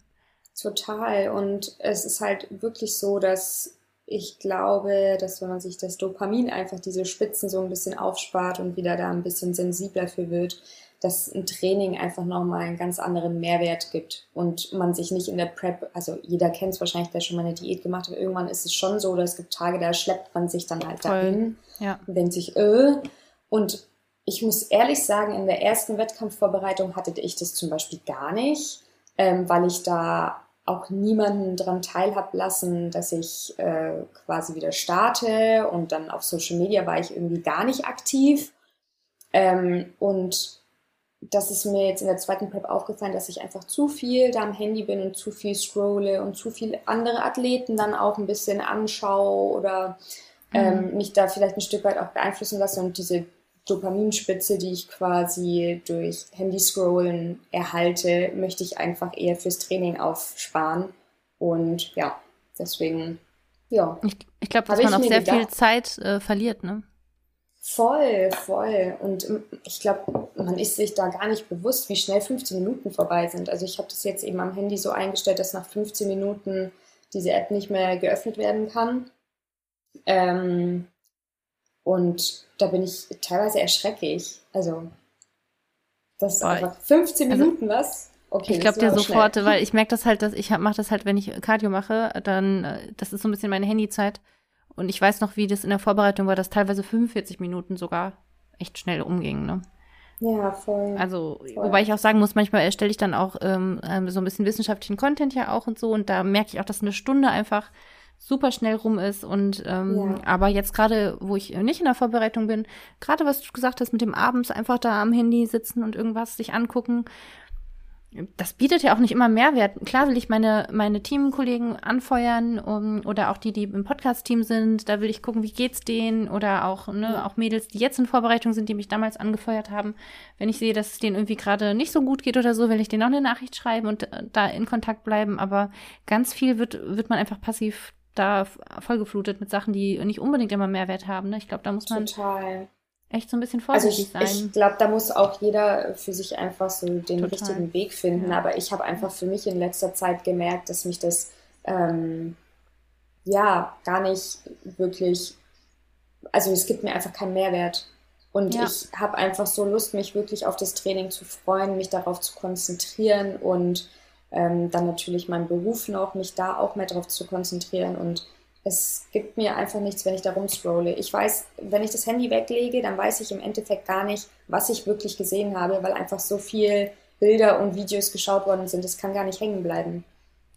Total. Und es ist halt wirklich so, dass ich glaube, dass wenn man sich das Dopamin einfach diese Spitzen so ein bisschen aufspart und wieder da ein bisschen sensibler für wird, dass ein Training einfach nochmal einen ganz anderen Mehrwert gibt und man sich nicht in der Prep, also jeder kennt es wahrscheinlich, der schon mal eine Diät gemacht hat, irgendwann ist es schon so, dass es gibt Tage, da schleppt man sich dann halt Voll. dahin ja. und denkt sich, äh, und ich muss ehrlich sagen, in der ersten Wettkampfvorbereitung hatte ich das zum Beispiel gar nicht, ähm, weil ich da auch niemanden daran teilhaben lassen, dass ich äh, quasi wieder starte und dann auf Social Media war ich irgendwie gar nicht aktiv. Ähm, und das ist mir jetzt in der zweiten Prep aufgefallen, dass ich einfach zu viel da am Handy bin und zu viel scrolle und zu viele andere Athleten dann auch ein bisschen anschaue oder ähm, mhm. mich da vielleicht ein Stück weit auch beeinflussen lasse und diese Dopaminspitze, die ich quasi durch Handyscrollen erhalte, möchte ich einfach eher fürs Training aufsparen. Und ja, deswegen, ja. Ich, ich glaube, dass man auch sehr gedacht. viel Zeit äh, verliert, ne? Voll, voll. Und ähm, ich glaube, man ist sich da gar nicht bewusst, wie schnell 15 Minuten vorbei sind. Also ich habe das jetzt eben am Handy so eingestellt, dass nach 15 Minuten diese App nicht mehr geöffnet werden kann. Ähm, und da bin ich teilweise erschrecklich. Also, das ist einfach 15 also, Minuten was. Okay, ich glaube dir sofort, schnell. weil ich merke das halt, dass ich mache das halt, wenn ich Cardio mache, dann, äh, das ist so ein bisschen meine Handyzeit. Und ich weiß noch, wie das in der Vorbereitung war, dass teilweise 45 Minuten sogar echt schnell umging, ne? Ja, voll. Also, voll. wobei ich auch sagen muss, manchmal erstelle ich dann auch ähm, ähm, so ein bisschen wissenschaftlichen Content ja auch und so. Und da merke ich auch, dass eine Stunde einfach super schnell rum ist. Und ähm, ja. aber jetzt gerade, wo ich nicht in der Vorbereitung bin, gerade was du gesagt hast, mit dem abends einfach da am Handy sitzen und irgendwas sich angucken, das bietet ja auch nicht immer Mehrwert. Klar will ich meine, meine Teamkollegen anfeuern um, oder auch die, die im Podcast-Team sind. Da will ich gucken, wie geht's denen oder auch, ne, auch Mädels, die jetzt in Vorbereitung sind, die mich damals angefeuert haben. Wenn ich sehe, dass es denen irgendwie gerade nicht so gut geht oder so, will ich denen auch eine Nachricht schreiben und äh, da in Kontakt bleiben. Aber ganz viel wird, wird man einfach passiv da vollgeflutet mit Sachen, die nicht unbedingt immer Mehrwert haben. Ne? Ich glaube, da muss man Total. Echt so ein bisschen vorsichtig also ich, sein. Ich glaube, da muss auch jeder für sich einfach so den Total. richtigen Weg finden. Ja. Aber ich habe einfach für mich in letzter Zeit gemerkt, dass mich das ähm, ja gar nicht wirklich, also es gibt mir einfach keinen Mehrwert. Und ja. ich habe einfach so Lust, mich wirklich auf das Training zu freuen, mich darauf zu konzentrieren und ähm, dann natürlich mein Beruf noch, mich da auch mehr darauf zu konzentrieren und es gibt mir einfach nichts, wenn ich da rumscrolle. Ich weiß, wenn ich das Handy weglege, dann weiß ich im Endeffekt gar nicht, was ich wirklich gesehen habe, weil einfach so viel Bilder und Videos geschaut worden sind. Das kann gar nicht hängen bleiben.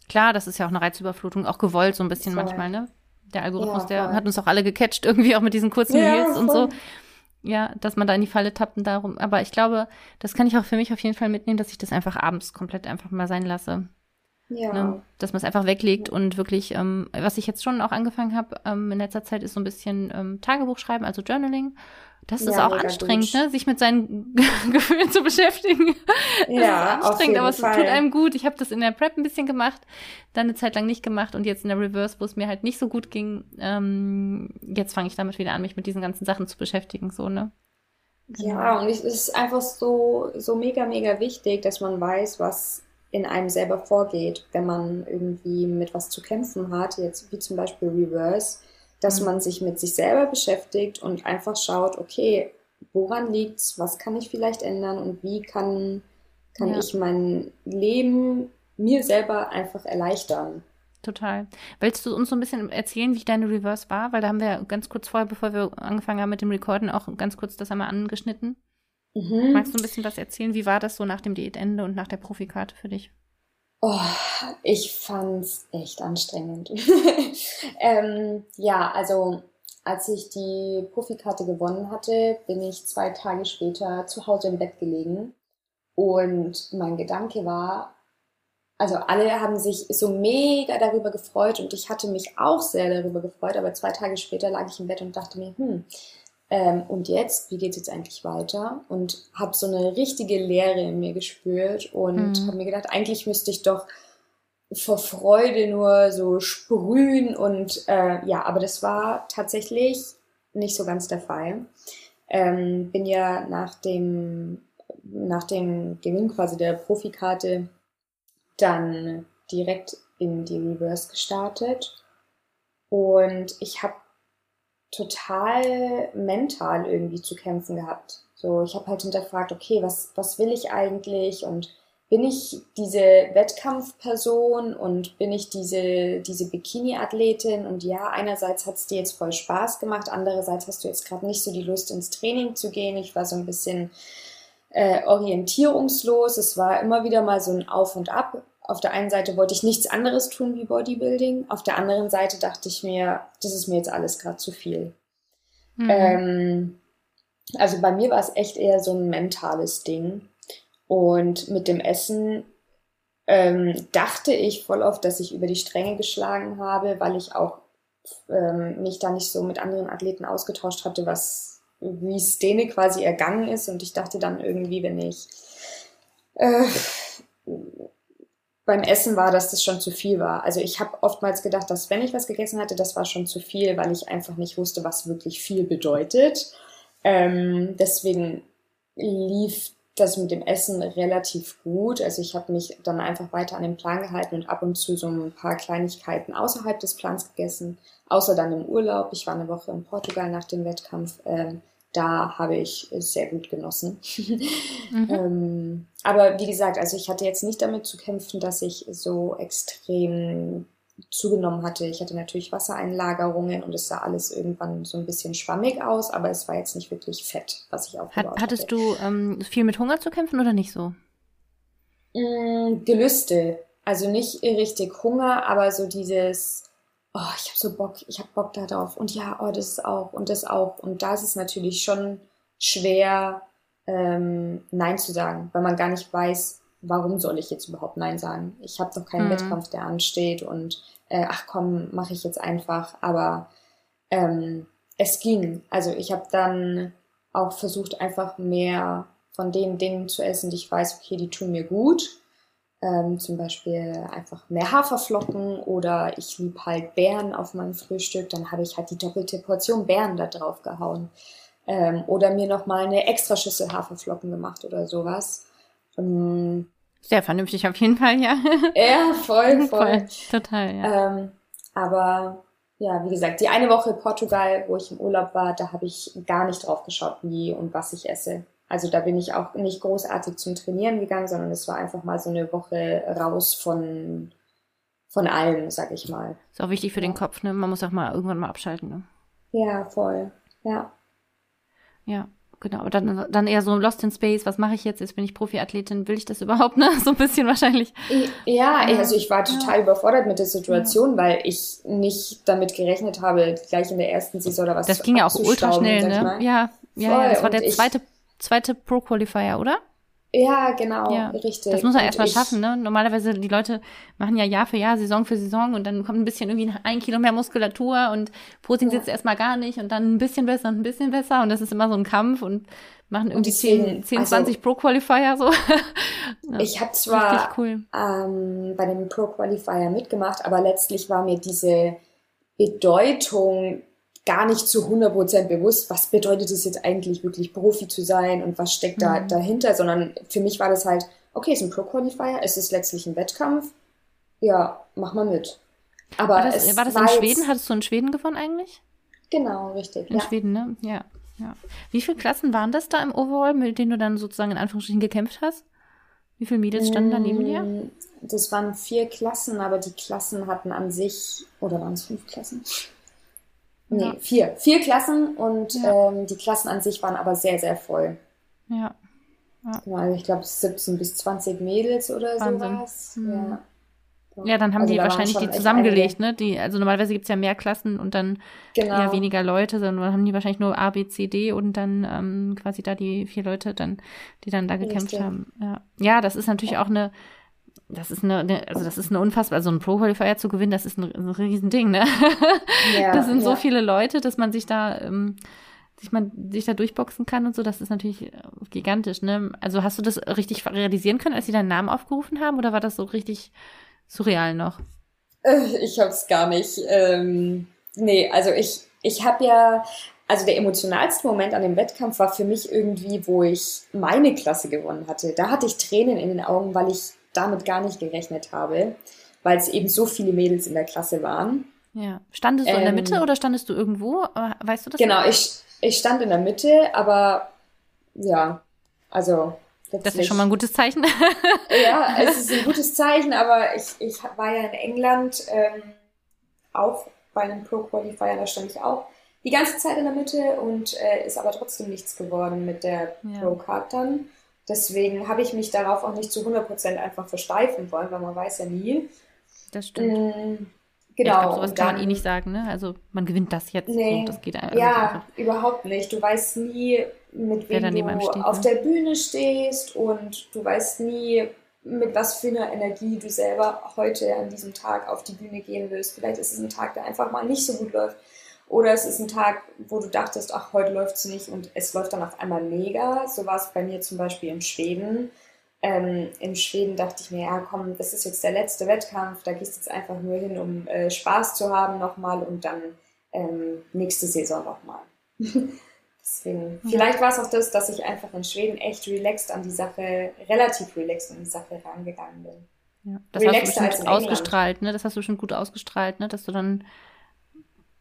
Klar, das ist ja auch eine Reizüberflutung, auch gewollt so ein bisschen voll. manchmal, ne? Der Algorithmus, ja, der hat uns auch alle gecatcht, irgendwie auch mit diesen kurzen ja, Reels und so ja, dass man da in die Falle tappt und darum. Aber ich glaube, das kann ich auch für mich auf jeden Fall mitnehmen, dass ich das einfach abends komplett einfach mal sein lasse. Ja. Ne? Dass man es einfach weglegt und wirklich, ähm, was ich jetzt schon auch angefangen habe ähm, in letzter Zeit, ist so ein bisschen ähm, Tagebuch schreiben, also Journaling. Das ist ja, auch anstrengend, ne? sich mit seinen *laughs* Gefühlen zu beschäftigen. Ja, das ist anstrengend, aber es Fall. tut einem gut. Ich habe das in der Prep ein bisschen gemacht, dann eine Zeit lang nicht gemacht und jetzt in der Reverse, wo es mir halt nicht so gut ging, ähm, jetzt fange ich damit wieder an, mich mit diesen ganzen Sachen zu beschäftigen, so, ne? Genau. Ja, und es ist einfach so, so mega, mega wichtig, dass man weiß, was in einem selber vorgeht, wenn man irgendwie mit was zu kämpfen hat, jetzt wie zum Beispiel Reverse dass mhm. man sich mit sich selber beschäftigt und einfach schaut, okay, woran liegt's, was kann ich vielleicht ändern und wie kann, kann ja. ich mein Leben mir selber einfach erleichtern. Total. Willst du uns so ein bisschen erzählen, wie deine Reverse war? Weil da haben wir ganz kurz vorher, bevor wir angefangen haben mit dem Recorden, auch ganz kurz das einmal angeschnitten. Mhm. Magst du ein bisschen was erzählen? Wie war das so nach dem Diätende und nach der Profikarte für dich? Oh, ich fand's echt anstrengend. *laughs* ähm, ja, also als ich die Profikarte gewonnen hatte, bin ich zwei Tage später zu Hause im Bett gelegen und mein Gedanke war, also alle haben sich so mega darüber gefreut und ich hatte mich auch sehr darüber gefreut, aber zwei Tage später lag ich im Bett und dachte mir, hm, ähm, und jetzt, wie geht es jetzt eigentlich weiter? Und habe so eine richtige Leere in mir gespürt und mhm. habe mir gedacht, eigentlich müsste ich doch vor Freude nur so sprühen und äh, ja, aber das war tatsächlich nicht so ganz der Fall. Ähm, bin ja nach dem nach dem Gewinn quasi der Profikarte dann direkt in die Reverse gestartet und ich habe total mental irgendwie zu kämpfen gehabt. So, ich habe halt hinterfragt, okay, was, was will ich eigentlich und bin ich diese Wettkampfperson und bin ich diese, diese Bikini-Athletin und ja, einerseits hat es dir jetzt voll Spaß gemacht, andererseits hast du jetzt gerade nicht so die Lust ins Training zu gehen. Ich war so ein bisschen äh, orientierungslos. Es war immer wieder mal so ein Auf und Ab. Auf der einen Seite wollte ich nichts anderes tun wie Bodybuilding. Auf der anderen Seite dachte ich mir, das ist mir jetzt alles gerade zu viel. Mhm. Ähm, also bei mir war es echt eher so ein mentales Ding. Und mit dem Essen ähm, dachte ich voll oft, dass ich über die Stränge geschlagen habe, weil ich auch ähm, mich da nicht so mit anderen Athleten ausgetauscht hatte, was wie es denen quasi ergangen ist. Und ich dachte dann irgendwie, wenn ich äh, beim Essen war, dass das schon zu viel war. Also ich habe oftmals gedacht, dass wenn ich was gegessen hatte, das war schon zu viel, weil ich einfach nicht wusste, was wirklich viel bedeutet. Ähm, deswegen lief das mit dem Essen relativ gut. Also ich habe mich dann einfach weiter an den Plan gehalten und ab und zu so ein paar Kleinigkeiten außerhalb des Plans gegessen, außer dann im Urlaub. Ich war eine Woche in Portugal nach dem Wettkampf. Ähm, da habe ich sehr gut genossen. mhm. *laughs* ähm, aber wie gesagt, also ich hatte jetzt nicht damit zu kämpfen, dass ich so extrem zugenommen hatte. Ich hatte natürlich Wassereinlagerungen und es sah alles irgendwann so ein bisschen schwammig aus, aber es war jetzt nicht wirklich fett, was ich aufgebaut Hat, Hattest hatte. du ähm, viel mit Hunger zu kämpfen oder nicht so? Mm, Gelüste. Also nicht richtig Hunger, aber so dieses, oh, ich habe so Bock, ich habe Bock darauf und ja, oh, das ist auch und das auch. Und da ist es natürlich schon schwer, ähm, Nein zu sagen, weil man gar nicht weiß, warum soll ich jetzt überhaupt Nein sagen? Ich habe doch keinen mhm. Wettkampf, der ansteht und äh, ach komm, mache ich jetzt einfach. Aber ähm, es ging. Also ich habe dann auch versucht, einfach mehr von den Dingen zu essen, die ich weiß, okay, die tun mir gut. Ähm, zum Beispiel einfach mehr Haferflocken oder ich lieb halt Beeren auf meinem Frühstück, dann habe ich halt die doppelte Portion Beeren da drauf gehauen. Ähm, oder mir nochmal eine extra Schüssel Haferflocken gemacht oder sowas. Ähm, sehr vernünftig auf jeden Fall, ja. *laughs* Ja, voll, voll. voll total, ja. Ähm, aber ja, wie gesagt, die eine Woche Portugal, wo ich im Urlaub war, da habe ich gar nicht drauf geschaut, wie und was ich esse. Also da bin ich auch nicht großartig zum Trainieren gegangen, sondern es war einfach mal so eine Woche raus von, von allem, sag ich mal. Ist auch wichtig für den Kopf, ne? Man muss auch mal irgendwann mal abschalten, ne? Ja, voll. Ja. Ja. Genau, aber dann, dann eher so Lost in Space, was mache ich jetzt? Jetzt bin ich Profiathletin, will ich das überhaupt, ne? *laughs* So ein bisschen wahrscheinlich. Ja, also ich war total ja. überfordert mit der Situation, ja. weil ich nicht damit gerechnet habe, gleich in der ersten Saison oder was Das ging ja auch ultra schnell, ne? Ja, ja, ja, das war der zweite, zweite Pro-Qualifier, oder? Ja, genau, ja. richtig. Das muss man erstmal schaffen, ne? Normalerweise, die Leute machen ja Jahr für Jahr, Saison für Saison und dann kommt ein bisschen irgendwie ein Kilo mehr Muskulatur und Posing ja. sitzt erstmal gar nicht und dann ein bisschen besser und ein bisschen besser und das ist immer so ein Kampf und machen irgendwie deswegen, 10, 10 also, 20 Pro-Qualifier so. *laughs* ja, ich habe zwar cool. ähm, bei dem Pro-Qualifier mitgemacht, aber letztlich war mir diese Bedeutung gar nicht zu 100% bewusst, was bedeutet es jetzt eigentlich wirklich Profi zu sein und was steckt da mhm. dahinter, sondern für mich war das halt, okay, es ist ein Pro-Qualifier, es ist letztlich ein Wettkampf, ja, mach mal mit. Aber war das, war das war in Schweden? Hattest du in Schweden gewonnen eigentlich? Genau, richtig. In ja. Schweden, ne? Ja, ja. Wie viele Klassen waren das da im Overall, mit denen du dann sozusagen in Anführungsstrichen gekämpft hast? Wie viele Mädels standen da neben dir? Mm, das waren vier Klassen, aber die Klassen hatten an sich, oder waren es fünf Klassen? Nee, ja. vier. Vier Klassen und ja. ähm, die Klassen an sich waren aber sehr, sehr voll. Ja. ja. Genau, also ich glaube 17 bis 20 Mädels oder Wahnsinn. sowas. Mhm. Ja. Ja, dann haben also die wahrscheinlich die zusammengelegt, ne? Die, also normalerweise gibt es ja mehr Klassen und dann genau. eher weniger Leute, sondern haben die wahrscheinlich nur A, B, C, D und dann ähm, quasi da die vier Leute dann, die dann da gekämpft Richtig. haben. Ja. ja, das ist natürlich auch eine, das ist eine, also das ist eine unfassbar, also ein Pro-Qualifier zu gewinnen, das ist ein, ein Riesending, ne? Ja, *laughs* das sind ja. so viele Leute, dass man sich da, ähm, sich man sich da durchboxen kann und so, das ist natürlich äh, gigantisch, ne? Also hast du das richtig realisieren können, als sie deinen Namen aufgerufen haben, oder war das so richtig surreal noch? Äh, ich hab's gar nicht. Ähm, nee, also ich, ich habe ja, also der emotionalste Moment an dem Wettkampf war für mich irgendwie, wo ich meine Klasse gewonnen hatte. Da hatte ich Tränen in den Augen, weil ich damit gar nicht gerechnet habe, weil es eben so viele Mädels in der Klasse waren. Ja. Standest du ähm, in der ähm, Mitte oder standest du irgendwo? Weißt du das? Genau, ich, ich stand in der Mitte, aber ja, also plötzlich. Das ist schon mal ein gutes Zeichen. *laughs* ja, es *laughs* ist ein gutes Zeichen, aber ich, ich war ja in England ähm, auch bei einem Pro Qualifier, da stand ich auch die ganze Zeit in der Mitte und äh, ist aber trotzdem nichts geworden mit der ja. Pro Card dann. Deswegen habe ich mich darauf auch nicht zu 100% einfach versteifen wollen, weil man weiß ja nie. Das stimmt. Mm, Genau. Ja, ich glaube, sowas kann man eh nicht sagen, ne? Also man gewinnt das jetzt. Nee, so, das geht einfach. Ja, überhaupt nicht. Du weißt nie, mit wem du steht, auf ne? der Bühne stehst und du weißt nie, mit was für einer Energie du selber heute an diesem Tag auf die Bühne gehen willst. Vielleicht ist es ein Tag, der einfach mal nicht so gut läuft. Oder es ist ein Tag, wo du dachtest, ach, heute läuft es nicht und es läuft dann auf einmal mega. So war es bei mir zum Beispiel in Schweden ähm, in Schweden dachte ich mir, ja komm, das ist jetzt der letzte Wettkampf, da gehst du jetzt einfach nur hin, um äh, Spaß zu haben nochmal und dann ähm, nächste Saison nochmal. *laughs* Deswegen, ja. vielleicht war es auch das, dass ich einfach in Schweden echt relaxed an die Sache, relativ relaxed an die Sache rangegangen bin. Ja, das Relaxter hast du bestimmt ausgestrahlt, ne? Das hast du schon gut ausgestrahlt, ne? Dass du dann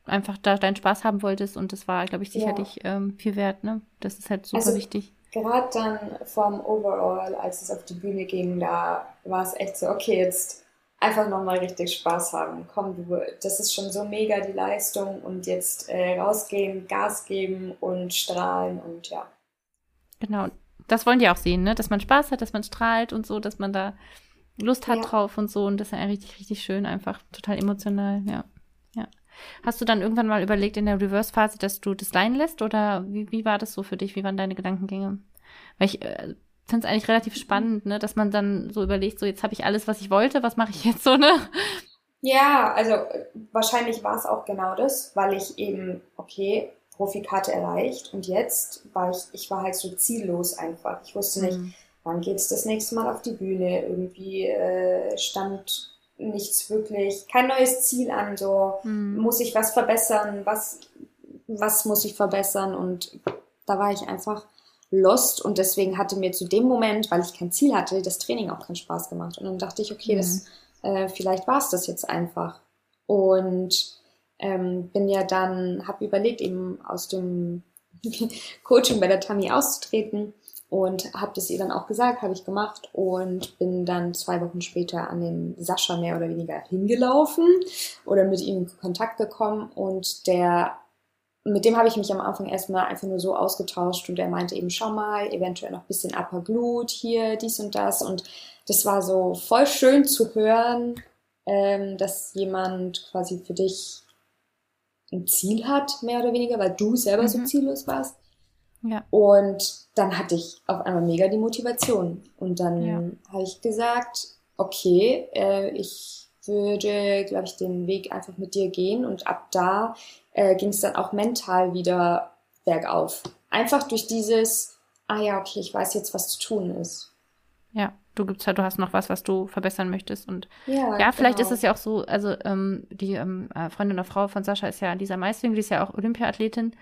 einfach da deinen Spaß haben wolltest und das war, glaube ich, sicherlich ja. ähm, viel wert, ne? Das ist halt super also, wichtig gerade dann vom Overall, als es auf die Bühne ging, da war es echt so, okay, jetzt einfach nochmal richtig Spaß haben. Komm, du, das ist schon so mega die Leistung und jetzt äh, rausgehen, Gas geben und strahlen und ja. Genau, das wollen die auch sehen, ne? Dass man Spaß hat, dass man strahlt und so, dass man da Lust hat ja. drauf und so und das ist ja richtig, richtig schön, einfach total emotional, ja. Hast du dann irgendwann mal überlegt in der Reverse-Phase, dass du das leihen lässt oder wie, wie war das so für dich? Wie waren deine Gedankengänge? Weil ich äh, finde es eigentlich relativ spannend, ne, dass man dann so überlegt, so jetzt habe ich alles, was ich wollte, was mache ich jetzt so, ne? Ja, also wahrscheinlich war es auch genau das, weil ich eben, okay, Profikarte erreicht und jetzt war ich, ich war halt so ziellos einfach. Ich wusste nicht, mhm. wann geht's das nächste Mal auf die Bühne. Irgendwie äh, stand nichts wirklich, kein neues Ziel an, so mhm. muss ich was verbessern, was, was muss ich verbessern und da war ich einfach lost und deswegen hatte mir zu dem Moment, weil ich kein Ziel hatte, das Training auch keinen Spaß gemacht und dann dachte ich, okay, mhm. das, äh, vielleicht war es das jetzt einfach und ähm, bin ja dann, habe überlegt, eben aus dem *laughs* Coaching bei der Tammy auszutreten und habe das ihr dann auch gesagt, habe ich gemacht und bin dann zwei Wochen später an den Sascha mehr oder weniger hingelaufen oder mit ihm in Kontakt gekommen und der mit dem habe ich mich am Anfang erstmal einfach nur so ausgetauscht und er meinte eben, schau mal, eventuell noch ein bisschen Upper Glut hier, dies und das und das war so voll schön zu hören, ähm, dass jemand quasi für dich ein Ziel hat, mehr oder weniger, weil du selber mhm. so ziellos warst. Ja. Und dann hatte ich auf einmal mega die Motivation. Und dann ja. habe ich gesagt, okay, äh, ich würde, glaube ich, den Weg einfach mit dir gehen. Und ab da äh, ging es dann auch mental wieder bergauf. Einfach durch dieses, ah ja, okay, ich weiß jetzt, was zu tun ist. Ja, du gibst halt, du hast noch was, was du verbessern möchtest. Und ja, ja vielleicht genau. ist es ja auch so, also ähm, die ähm, äh, Freundin oder Frau von Sascha ist ja Lisa Meisling, die ist ja auch Olympiaathletin.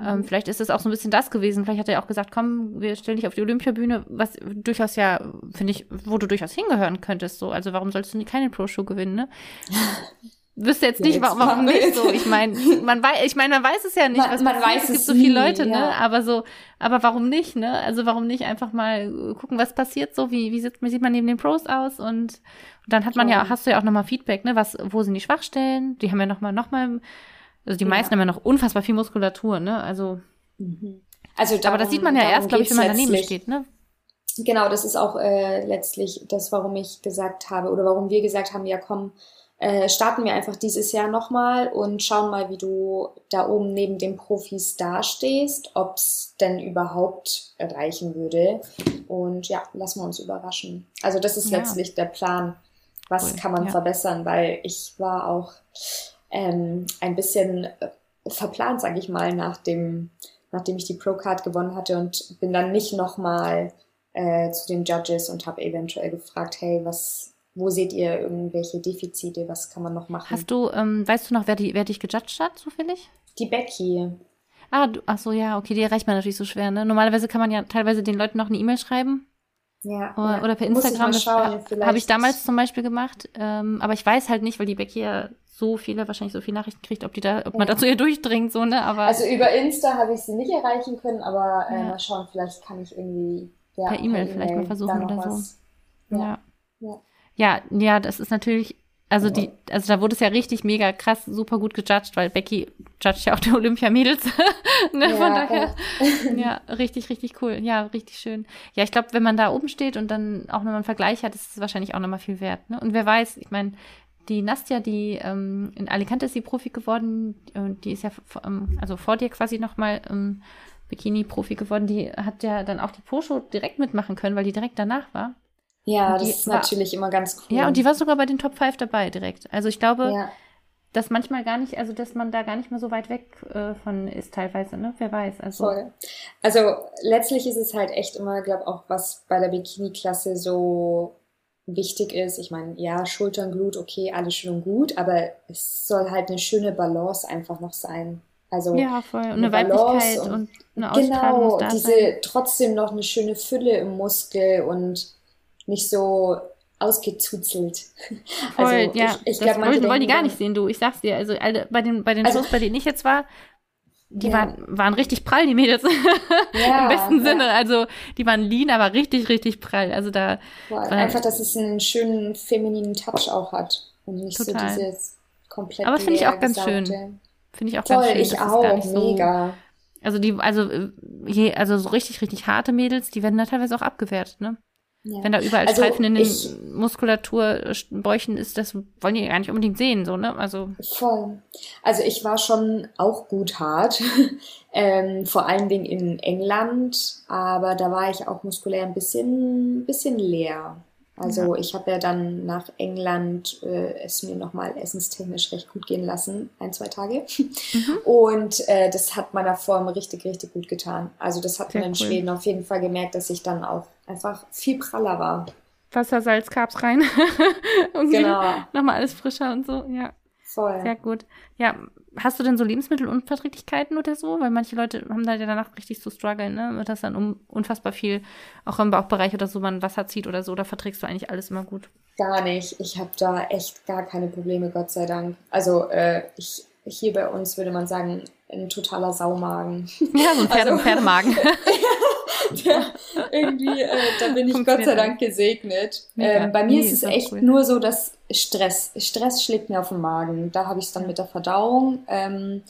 Ähm, mhm. vielleicht ist es auch so ein bisschen das gewesen. Vielleicht hat er auch gesagt, komm, wir stellen dich auf die Olympiabühne, was durchaus ja, finde ich, wo du durchaus hingehören könntest. So, also warum sollst du keine Pro-Show gewinnen, ne? *laughs* wüsste jetzt nicht, warum, warum nicht so. Ich meine, man weiß, ich meine, man weiß es ja nicht. Man, was man weiß es, gibt so viele Leute, ne? ja. ne? Aber so, aber warum nicht, ne? Also warum nicht einfach mal gucken, was passiert so, wie, wie sieht, sieht man neben den Pros aus und, und dann hat man ja, hast du ja auch nochmal Feedback, ne? Was, wo sind die Schwachstellen? Die haben ja nochmal, nochmal, also die ja. meisten haben ja noch unfassbar viel Muskulatur, ne? Also, mhm. also darum, aber das sieht man ja erst, glaube ich, wenn man daneben steht, ne? Genau, das ist auch äh, letztlich das, warum ich gesagt habe oder warum wir gesagt haben, ja komm, äh, starten wir einfach dieses Jahr nochmal und schauen mal, wie du da oben neben den Profis dastehst, ob es denn überhaupt erreichen würde. Und ja, lassen wir uns überraschen. Also das ist ja. letztlich der Plan. Was cool. kann man ja. verbessern? Weil ich war auch ähm, ein bisschen äh, verplant, sage ich mal, nach dem, nachdem ich die Pro-Card gewonnen hatte und bin dann nicht nochmal äh, zu den Judges und habe eventuell gefragt, hey, was, wo seht ihr irgendwelche Defizite? Was kann man noch machen? Hast du, ähm, weißt du noch, wer, die, wer dich gejudged hat, zufällig? Die Becky. Ah, du, ach so, ja, okay, die erreicht man natürlich so schwer, ne? Normalerweise kann man ja teilweise den Leuten noch eine E-Mail schreiben. Ja, oder, ja. oder per Instagram. Habe ich damals zum Beispiel gemacht. Ähm, aber ich weiß halt nicht, weil die Becky ja so viele, wahrscheinlich so viele Nachrichten kriegt, ob die da, ob ja. man dazu ihr durchdringt, so, ne? Aber. Also über Insta habe ich sie nicht erreichen können, aber äh, ja. mal schauen, vielleicht kann ich irgendwie ja, per E-Mail vielleicht e mal versuchen oder so. Ja. ja. Ja, ja, das ist natürlich also die, also da wurde es ja richtig mega krass, super gut gejudged, weil Becky judgt ja auch die Olympia-Mädels. *laughs* ne, ja, von daher. *laughs* ja, richtig, richtig cool. Ja, richtig schön. Ja, ich glaube, wenn man da oben steht und dann auch nochmal einen Vergleich hat, ist es wahrscheinlich auch nochmal viel wert. Ne? Und wer weiß, ich meine, die Nastja, die ähm, in Alicante ist sie Profi geworden, die ist ja ähm, also vor dir quasi nochmal ähm, Bikini-Profi geworden, die hat ja dann auch die Pro-Show direkt mitmachen können, weil die direkt danach war. Ja, das ist war, natürlich immer ganz cool. Ja, und die war sogar bei den Top 5 dabei direkt. Also ich glaube, ja. dass manchmal gar nicht, also dass man da gar nicht mehr so weit weg äh, von ist teilweise, ne? Wer weiß. Also. Voll. Also letztlich ist es halt echt immer, glaube auch was bei der Bikini-Klasse so wichtig ist. Ich meine, ja, Schultern, Glut, okay, alles schön und gut, aber es soll halt eine schöne Balance einfach noch sein. Also ja, voll. Und eine, eine Weiblichkeit und, und eine Ausstrahlung Genau, diese sein. trotzdem noch eine schöne Fülle im Muskel und nicht so ausgezuzelt. *laughs* Voll, also ja, ich, ich das glaub, wollen, wollen die gar nicht sehen, du. Ich sag's dir. Also alle, bei den, bei den also, Shows, bei denen ich jetzt war, die ja. waren, waren richtig prall, die Mädels. *laughs* Ja, Im besten ja. Sinne. Also die waren lean, aber richtig, richtig prall. Also da. Boah, einfach, dass es einen schönen femininen Touch auch hat. Und nicht total. so dieses komplett. Aber das finde ich auch ganz schön. Finde ich auch Voll, ganz schön. Ich auch, so, mega. Also die, also je, also so richtig, richtig harte Mädels, die werden da teilweise auch abgewertet, ne? Ja. Wenn da überall also Streifen in den Muskulaturbäuchen ist, das wollen die gar nicht unbedingt sehen, so, ne? Also. Voll. Also ich war schon auch gut hart, *laughs* ähm, vor allen Dingen in England, aber da war ich auch muskulär ein bisschen, bisschen leer. Also ja. ich habe ja dann nach England äh, es mir nochmal essenstechnisch recht gut gehen lassen, ein, zwei Tage. Mhm. *laughs* Und äh, das hat meiner Form richtig, richtig gut getan. Also das hat Sehr man in cool. Schweden auf jeden Fall gemerkt, dass ich dann auch einfach viel praller war. Wasser, Salz, Carbs rein. *laughs* und genau. Nochmal alles frischer und so, ja. Voll. Sehr gut. Ja, hast du denn so Lebensmittelunverträglichkeiten oder so? Weil manche Leute haben da ja danach richtig zu strugglen, ne? Dass dann um unfassbar viel, auch im Bauchbereich oder so, man Wasser zieht oder so, oder verträgst du eigentlich alles immer gut? Gar nicht. Ich habe da echt gar keine Probleme, Gott sei Dank. Also äh, ich, hier bei uns würde man sagen, ein totaler Saumagen. Ja, so ein Pferde, also, Pferdemagen. *laughs* *laughs* ja, irgendwie, äh, da bin ich Gott sei Dank gesegnet. Ähm, bei mir nee, ist es echt cool. nur so, dass Stress, Stress schlägt mir auf den Magen. Da habe ich es dann mit der Verdauung. Ähm,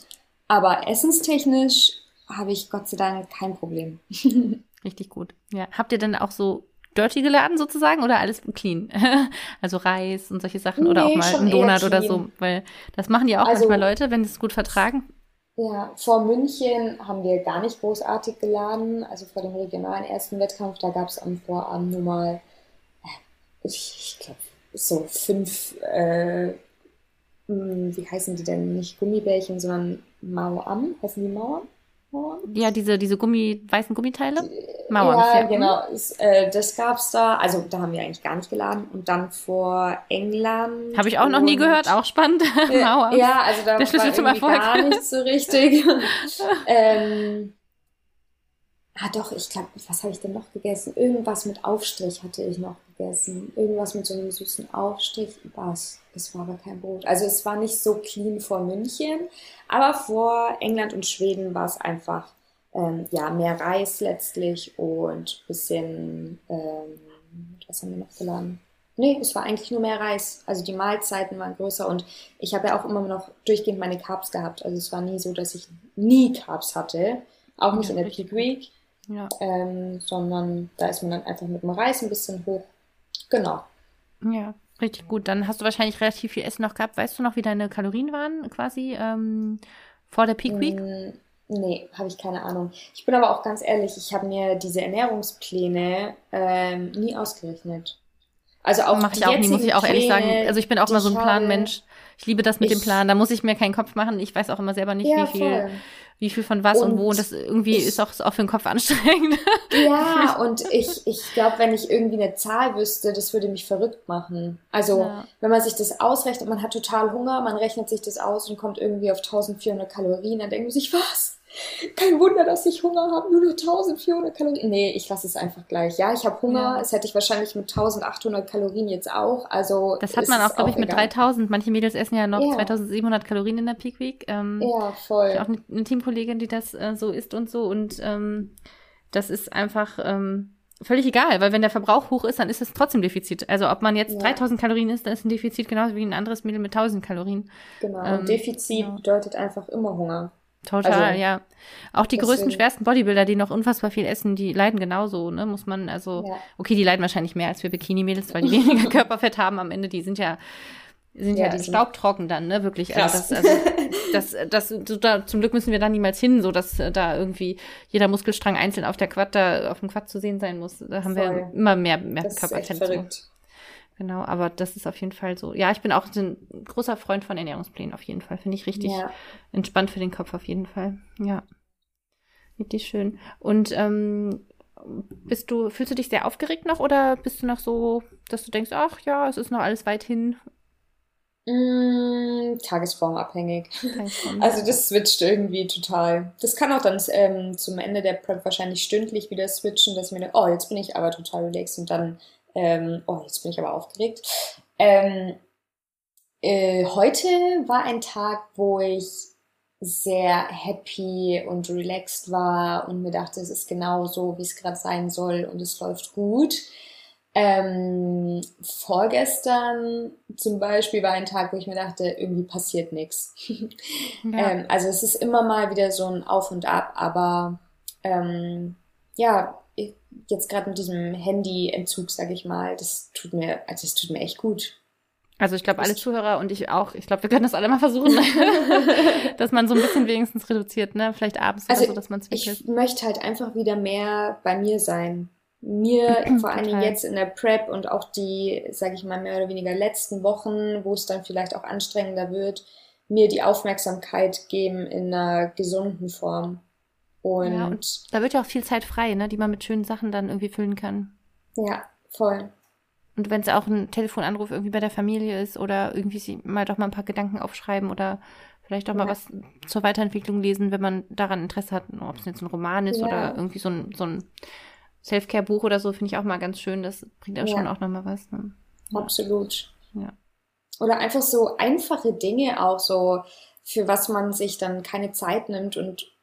aber essenstechnisch habe ich Gott sei Dank kein Problem. *laughs* Richtig gut. Ja. Habt ihr denn auch so dirty geladen sozusagen oder alles clean? *laughs* also Reis und solche Sachen nee, oder auch mal ein Donut oder so, weil das machen ja auch also, manchmal Leute, wenn sie es gut vertragen. Ja, vor München haben wir gar nicht großartig geladen. Also vor dem regionalen ersten Wettkampf, da gab es am Vorabend nur mal, äh, ich, ich glaube, so fünf, äh, hm, wie heißen die denn? Nicht Gummibärchen, sondern Mauam. Heißen die Mauam? Ja, diese, diese Gummi, weißen Gummiteile? Mauern. Ja, ja, genau. Das, äh, das gab's da. Also da haben wir eigentlich gar nicht geladen. Und dann vor England. Habe ich auch noch nie gehört. Auch spannend. Äh, *laughs* ja, also da Der Schlüssel war irgendwie gar nicht so richtig. *laughs* ähm, ah doch, ich glaube, was habe ich denn noch gegessen? Irgendwas mit Aufstrich hatte ich noch gegessen. Irgendwas mit so einem süßen Aufstrich. Was? Es war aber kein Brot. Also es war nicht so clean vor München, aber vor England und Schweden war es einfach ähm, ja mehr Reis letztlich und bisschen ähm, was haben wir noch geladen? Nee, es war eigentlich nur mehr Reis. Also die Mahlzeiten waren größer und ich habe ja auch immer noch durchgehend meine Carbs gehabt. Also es war nie so, dass ich nie Carbs hatte. Auch nicht ja, in der Peak Week. Ja. Ähm, sondern da ist man dann einfach mit dem Reis ein bisschen hoch. Genau. Ja, richtig gut. Dann hast du wahrscheinlich relativ viel Essen noch gehabt. Weißt du noch, wie deine Kalorien waren quasi ähm, vor der Peak Week? Mm, nee, habe ich keine Ahnung. Ich bin aber auch ganz ehrlich, ich habe mir diese Ernährungspläne ähm, nie ausgerechnet. Also auch mache ich auch nie, muss ich auch ehrlich sagen. Also ich bin auch mal so ein Planmensch. Ich liebe das mit ich, dem Plan. Da muss ich mir keinen Kopf machen. Ich weiß auch immer selber nicht, ja, wie viel voll wie viel von was und, und wo. Und das irgendwie ich, ist auch, auch für den Kopf anstrengend. *laughs* Ja, und ich, ich glaube, wenn ich irgendwie eine Zahl wüsste, das würde mich verrückt machen. Also, ja. wenn man sich das ausrechnet, man hat total Hunger, man rechnet sich das aus und kommt irgendwie auf 1400 Kalorien, dann denkt man sich, was? Kein Wunder, dass ich Hunger habe, nur noch 1400 Kalorien. Nee, ich lasse es einfach gleich. Ja, ich habe Hunger, ja. das hätte ich wahrscheinlich mit 1800 Kalorien jetzt auch. Also Das hat man auch, glaube ich, mit egal. 3000. Manche Mädels essen ja noch ja. 2700 Kalorien in der Peak Week. Ähm, ja, voll. Ich auch eine, eine Teamkollegin, die das äh, so isst und so. Und ähm, das ist einfach, ähm, völlig egal, weil wenn der Verbrauch hoch ist, dann ist es trotzdem Defizit. Also ob man jetzt ja. 3000 Kalorien isst, dann ist ein Defizit genauso wie ein anderes Mädel mit 1000 Kalorien. Genau, ähm, Defizit ja. bedeutet einfach immer Hunger. Total, also, ja. Auch die größten, schwersten Bodybuilder, die noch unfassbar viel essen, die leiden genauso, ne? Muss man, also, ja. okay, die leiden wahrscheinlich mehr als wir Bikini-Mädels, weil die weniger *laughs* Körperfett haben am Ende, die sind ja, sind ja, ja die staubtrocken dann, ne? Wirklich. Also das, also *laughs* das, das, das, da, zum Glück müssen wir da niemals hin, so dass äh, da irgendwie jeder Muskelstrang einzeln auf der Quad da, auf dem Quad zu sehen sein muss. Da haben Voll. wir immer mehr, mehr Körperfett. Genau, aber das ist auf jeden Fall so. Ja, ich bin auch ein großer Freund von Ernährungsplänen, auf jeden Fall. Finde ich richtig ja. entspannt für den Kopf, auf jeden Fall. Ja. Richtig schön. Und ähm, bist du, fühlst du dich sehr aufgeregt noch oder bist du noch so, dass du denkst, ach ja, es ist noch alles weit hin? Mm, tagesformabhängig. *laughs* Also das switcht irgendwie total. Das kann auch dann ähm, zum Ende der Prep wahrscheinlich stündlich wieder switchen, dass ich mir denke, oh, jetzt bin ich aber total relaxed und dann ähm, oh, jetzt bin ich aber aufgeregt. Ähm, äh, heute war ein Tag, wo ich sehr happy und relaxed war und mir dachte, es ist genau so, wie es gerade sein soll und es läuft gut. Ähm, vorgestern zum Beispiel war ein Tag, wo ich mir dachte, irgendwie passiert nichts. *laughs* Ja. Ähm, also es ist immer mal wieder so ein Auf und Ab, aber ähm, ja, jetzt gerade mit diesem Handyentzug, sage ich mal, das tut mir, also das tut mir echt gut. Also ich glaube, alle Zuhörer und ich auch, ich glaube, wir können das alle mal versuchen, *laughs* *laughs* dass man so ein bisschen wenigstens reduziert, ne? Vielleicht abends also oder so, dass man es Ich möchte halt einfach wieder mehr bei mir sein. Mir, *clears throat* vor allen Dingen jetzt in der Prep und auch die, sage ich mal, mehr oder weniger letzten Wochen, wo es dann vielleicht auch anstrengender wird, mir die Aufmerksamkeit geben in einer gesunden Form. Und, ja, und da wird ja auch viel Zeit frei, ne, die man mit schönen Sachen dann irgendwie füllen kann. Ja, voll. Und wenn es auch ein Telefonanruf irgendwie bei der Familie ist oder irgendwie mal doch mal ein paar Gedanken aufschreiben oder vielleicht auch mal ja. was zur Weiterentwicklung lesen, wenn man daran Interesse hat, ob es jetzt ein Roman ist ja. oder irgendwie so ein, so ein Self-Care-Buch oder so, finde ich auch mal ganz schön. Das bringt ja schon auch nochmal was. Ne? Absolut. Ja. Oder einfach so einfache Dinge auch so, für was man sich dann keine Zeit nimmt und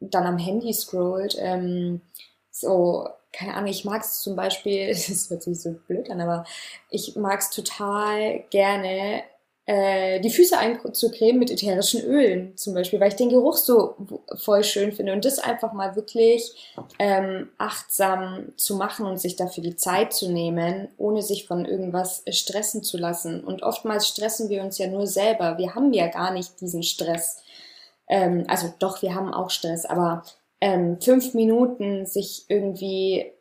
dann am Handy scrollt. Ähm, so, keine Ahnung, ich mag es zum Beispiel, *laughs* das hört sich so blöd an, aber ich mag es total gerne, äh, die Füße einzucremen mit ätherischen Ölen zum Beispiel, weil ich den Geruch so voll schön finde und das einfach mal wirklich ähm, achtsam zu machen und sich dafür die Zeit zu nehmen, ohne sich von irgendwas stressen zu lassen. Und oftmals stressen wir uns ja nur selber. Wir haben ja gar nicht diesen Stress. Ähm, also doch, wir haben auch Stress, aber ähm, fünf Minuten sich irgendwie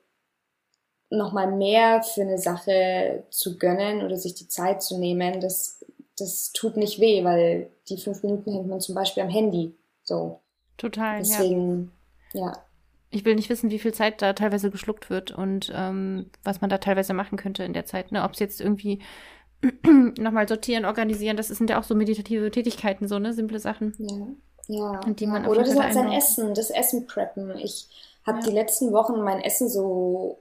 nochmal mehr für eine Sache zu gönnen oder sich die Zeit zu nehmen, das, das tut nicht weh, weil die fünf Minuten hängt man zum Beispiel am Handy. So. Total. Deswegen, ja. ja. Ich will nicht wissen, wie viel Zeit da teilweise geschluckt wird und ähm, was man da teilweise machen könnte in der Zeit. Ne? Ob es jetzt irgendwie *clears throat* nochmal sortieren, organisieren, das sind ja auch so meditative Tätigkeiten, so, ne? Simple Sachen. Ja. Ja. Und die man Oder das hat sein Essen, das Essen preppen. Ich habe ja. die letzten Wochen mein Essen so,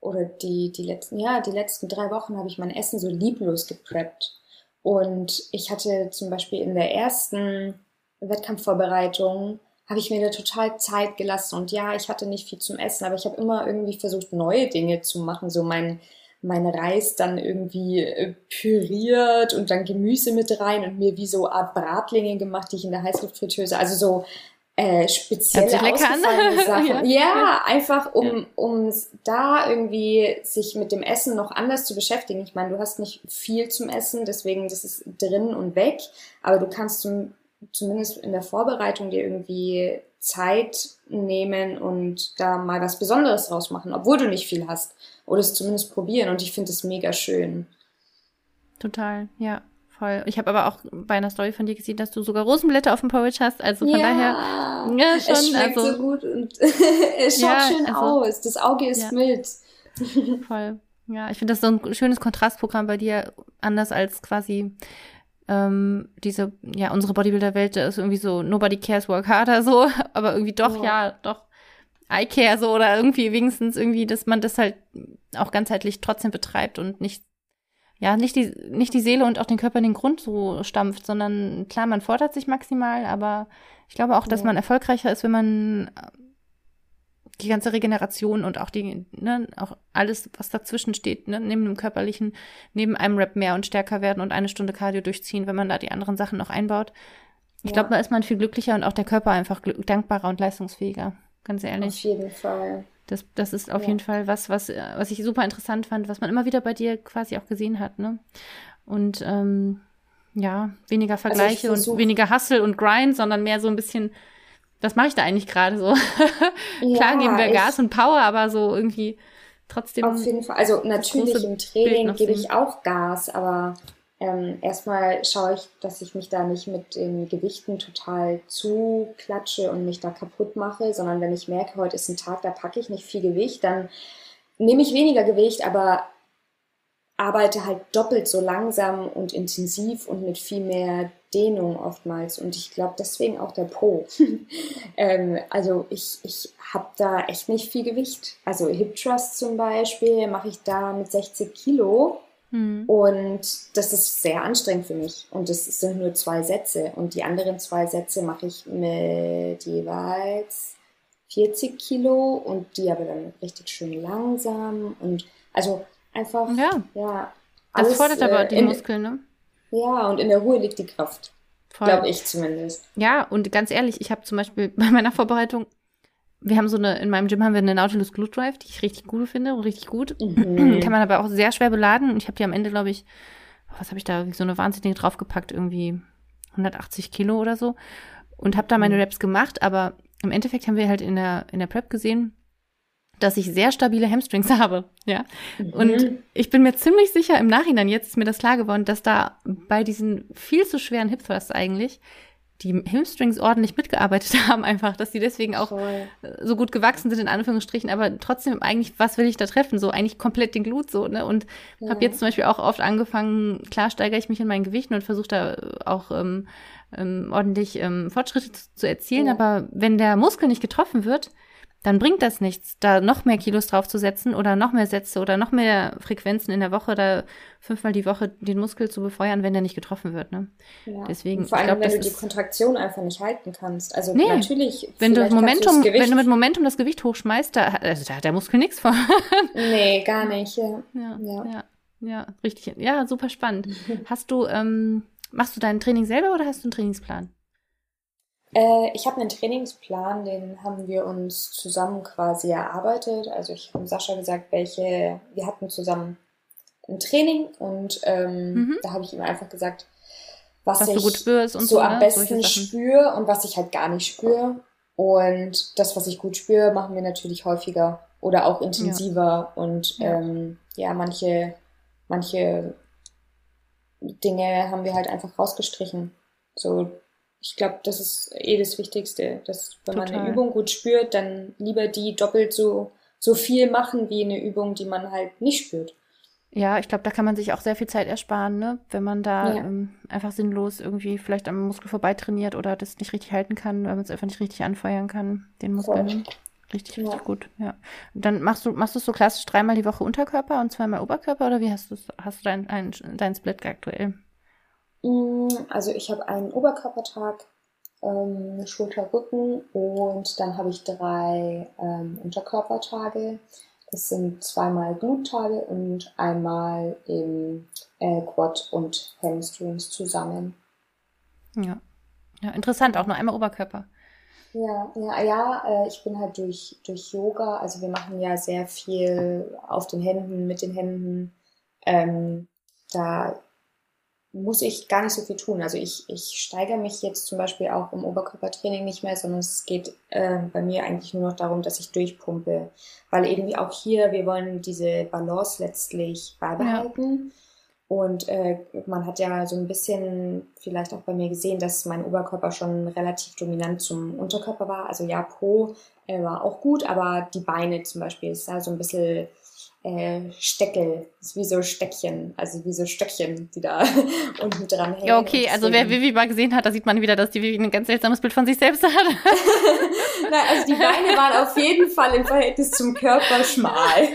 oder die, die letzten, ja, die letzten drei Wochen habe ich mein Essen so lieblos gepreppt. Und ich hatte zum Beispiel in der ersten Wettkampfvorbereitung habe ich mir da total Zeit gelassen. Und ja, ich hatte nicht viel zum Essen, aber ich habe immer irgendwie versucht, neue Dinge zu machen. So mein, mein Reis dann irgendwie äh, püriert und dann Gemüse mit rein und mir wie so Art Bratlinge gemacht, die ich in der Heißluftfritteuse, also so äh, spezielle ausgefallene *laughs* Sachen. ja. ja, einfach um, ja. um da irgendwie sich mit dem Essen noch anders zu beschäftigen. Ich meine, du hast nicht viel zum Essen, deswegen das ist drin und weg, aber du kannst zum, zumindest in der Vorbereitung dir irgendwie Zeit nehmen und da mal was Besonderes draus machen, obwohl du nicht viel hast. Oder es zumindest probieren. Und ich finde es mega schön. Total, ja. Voll. Ich habe aber auch bei einer Story von dir gesehen, dass du sogar Rosenblätter auf dem Porridge hast. Also von ja, daher. Ja, schon. Es schmeckt also, so gut und *laughs* es schaut ja, schön also, aus. Das Auge ist ja. mild. *laughs* Voll. Ja, ich finde das so ein schönes Kontrastprogramm bei dir, anders als quasi ähm, diese, ja, unsere Bodybuilder-Welt ist irgendwie so, nobody cares, work harder, so, *laughs* aber irgendwie doch, oh. ja, doch, I care, so, oder irgendwie wenigstens irgendwie, dass man das halt auch ganzheitlich trotzdem betreibt und nicht, ja, nicht die, nicht die Seele und auch den Körper in den Grund so stampft, sondern klar, man fordert sich maximal, aber ich glaube auch, dass man erfolgreicher ist, wenn man die ganze Regeneration und auch die, ne, auch alles, was dazwischen steht, ne, neben dem körperlichen, neben einem Rap mehr und stärker werden und eine Stunde Cardio durchziehen, wenn man da die anderen Sachen noch einbaut. Ich ja. glaube, da ist man viel glücklicher und auch der Körper einfach dankbarer und leistungsfähiger. Ganz ehrlich. Auf jeden Fall. Das, das ist auf ja. jeden Fall was, was, was ich super interessant fand, was man immer wieder bei dir quasi auch gesehen hat, ne? Und ähm, ja, weniger also Vergleiche also und weniger Hustle und Grind, sondern mehr so ein bisschen was mache ich da eigentlich gerade so? *laughs* Klar ja, geben wir Gas und Power, aber so irgendwie trotzdem. Auf jeden Fall. Also natürlich im Training gebe ich auch Gas, aber ähm, erstmal schaue ich, dass ich mich da nicht mit den Gewichten total zuklatsche und mich da kaputt mache, sondern wenn ich merke, heute ist ein Tag, da packe ich nicht viel Gewicht, dann nehme ich weniger Gewicht, aber arbeite halt doppelt so langsam und intensiv und mit viel mehr Dehnung oftmals. Und ich glaube deswegen auch der Po. *laughs* ähm, also ich, ich habe da echt nicht viel Gewicht. Also Hip Trust zum Beispiel mache ich da mit 60 Kilo. Mhm. Und das ist sehr anstrengend für mich. Und das sind nur zwei Sätze. Und die anderen zwei Sätze mache ich mit jeweils 40 Kilo und die aber dann richtig schön langsam. Und also Einfach, ja. ja alles, das fordert aber äh, die Muskeln, ne? Ja, und in der Ruhe liegt die Kraft. Glaube ich zumindest. Ja, und ganz ehrlich, ich habe zum Beispiel *laughs* bei meiner Vorbereitung, wir haben so eine, in meinem Gym haben wir eine Nautilus Glute Drive, die ich richtig gut finde und richtig gut. Mhm. *clears throat* Kann man aber auch sehr schwer beladen. Und ich habe die am Ende, glaube ich, was habe ich da, so eine wahnsinnige draufgepackt, irgendwie 180 Kilo oder so. Und habe da meine mhm. Raps gemacht, aber im Endeffekt haben wir halt in der, in der Prep gesehen, dass ich sehr stabile Hamstrings *laughs* habe, ja. Mhm. Und ich bin mir ziemlich sicher, im Nachhinein jetzt ist mir das klar geworden, dass da bei diesen viel zu schweren Hip Thrusts eigentlich die Hamstrings ordentlich mitgearbeitet *laughs* haben, einfach, dass die deswegen auch Voll. so gut gewachsen sind, in Anführungsstrichen, aber trotzdem eigentlich, was will ich da treffen? So eigentlich komplett den Glut so, ne? Und ja. habe jetzt zum Beispiel auch oft angefangen, klar steigere ich mich in meinen Gewichten und versuche da auch ähm, ähm, ordentlich ähm, Fortschritte zu, zu erzielen, ja. aber wenn der Muskel nicht getroffen wird, dann bringt das nichts, da noch mehr Kilos draufzusetzen oder noch mehr Sätze oder noch mehr Frequenzen in der Woche oder fünfmal die Woche den Muskel zu befeuern, wenn der nicht getroffen wird. Ne? Ja. Deswegen, Und vor allem, glaub, wenn du die Kontraktion einfach nicht halten kannst. Also nee, natürlich. Wenn du Momentum, wenn du mit Momentum das Gewicht hochschmeißt, da, also da hat der Muskel nichts von. *laughs* nee, gar nicht. Ja. Ja, ja. ja, ja richtig. Ja, super spannend. *laughs* Hast du, ähm, machst du dein Training selber oder hast du einen Trainingsplan? Äh, ich habe einen Trainingsplan, den haben wir uns zusammen quasi erarbeitet. Also ich habe Sascha gesagt, welche, wir hatten zusammen ein Training und ähm, mhm. da habe ich ihm einfach gesagt, was, was ich so, so am ne? besten spüre und was ich halt gar nicht spüre. Und das, was ich gut spüre, machen wir natürlich häufiger oder auch intensiver. Ja. Und ja. Ähm, ja, manche, manche Dinge haben wir halt einfach rausgestrichen. So ich glaube, das ist eh das Wichtigste, dass wenn Total. man eine Übung gut spürt, dann lieber die doppelt so, so viel machen wie eine Übung, die man halt nicht spürt. Ja, ich glaube, da kann man sich auch sehr viel Zeit ersparen, ne? wenn man da ja. ähm, einfach sinnlos irgendwie vielleicht am Muskel vorbeitrainiert oder das nicht richtig halten kann, weil man es einfach nicht richtig anfeuern kann, den Muskel. Voll. Richtig, richtig ja. gut, ja. dann machst du, machst du so klassisch dreimal die Woche Unterkörper und zweimal Oberkörper oder wie hast du hast du deinen dein, dein Split aktuell? Mm, also ich habe einen Oberkörpertag, ähm, Schulter, Rücken und dann habe ich drei ähm, Unterkörpertage. Das sind zweimal Gluttage und einmal im äh, Quad und Hamstrings zusammen. Ja. ja, interessant, auch nur einmal Oberkörper. Ja, ja, ja, äh, ich bin halt durch, durch Yoga, also wir machen ja sehr viel auf den Händen, mit den Händen. Ähm, da muss ich gar nicht so viel tun. Also ich, ich steigere mich jetzt zum Beispiel auch im Oberkörpertraining nicht mehr, sondern es geht äh, bei mir eigentlich nur noch darum, dass ich durchpumpe. Weil irgendwie auch hier, wir wollen diese Balance letztlich beibehalten. Ja. Und äh, man hat ja so ein bisschen vielleicht auch bei mir gesehen, dass mein Oberkörper schon relativ dominant zum Unterkörper war. Also ja, Po äh, war auch gut, aber die Beine zum Beispiel ist da so ein bisschen äh, Steckel. Das ist wie so Steckchen, also wie so Stöckchen, die da *laughs* unten dran hängen. Ja, okay, also wer Vivi mal gesehen hat, da sieht man wieder, dass die Vivi ein ganz seltsames Bild von sich selbst hat. *laughs* Na, also die Beine waren auf jeden Fall im Verhältnis zum Körper schmal.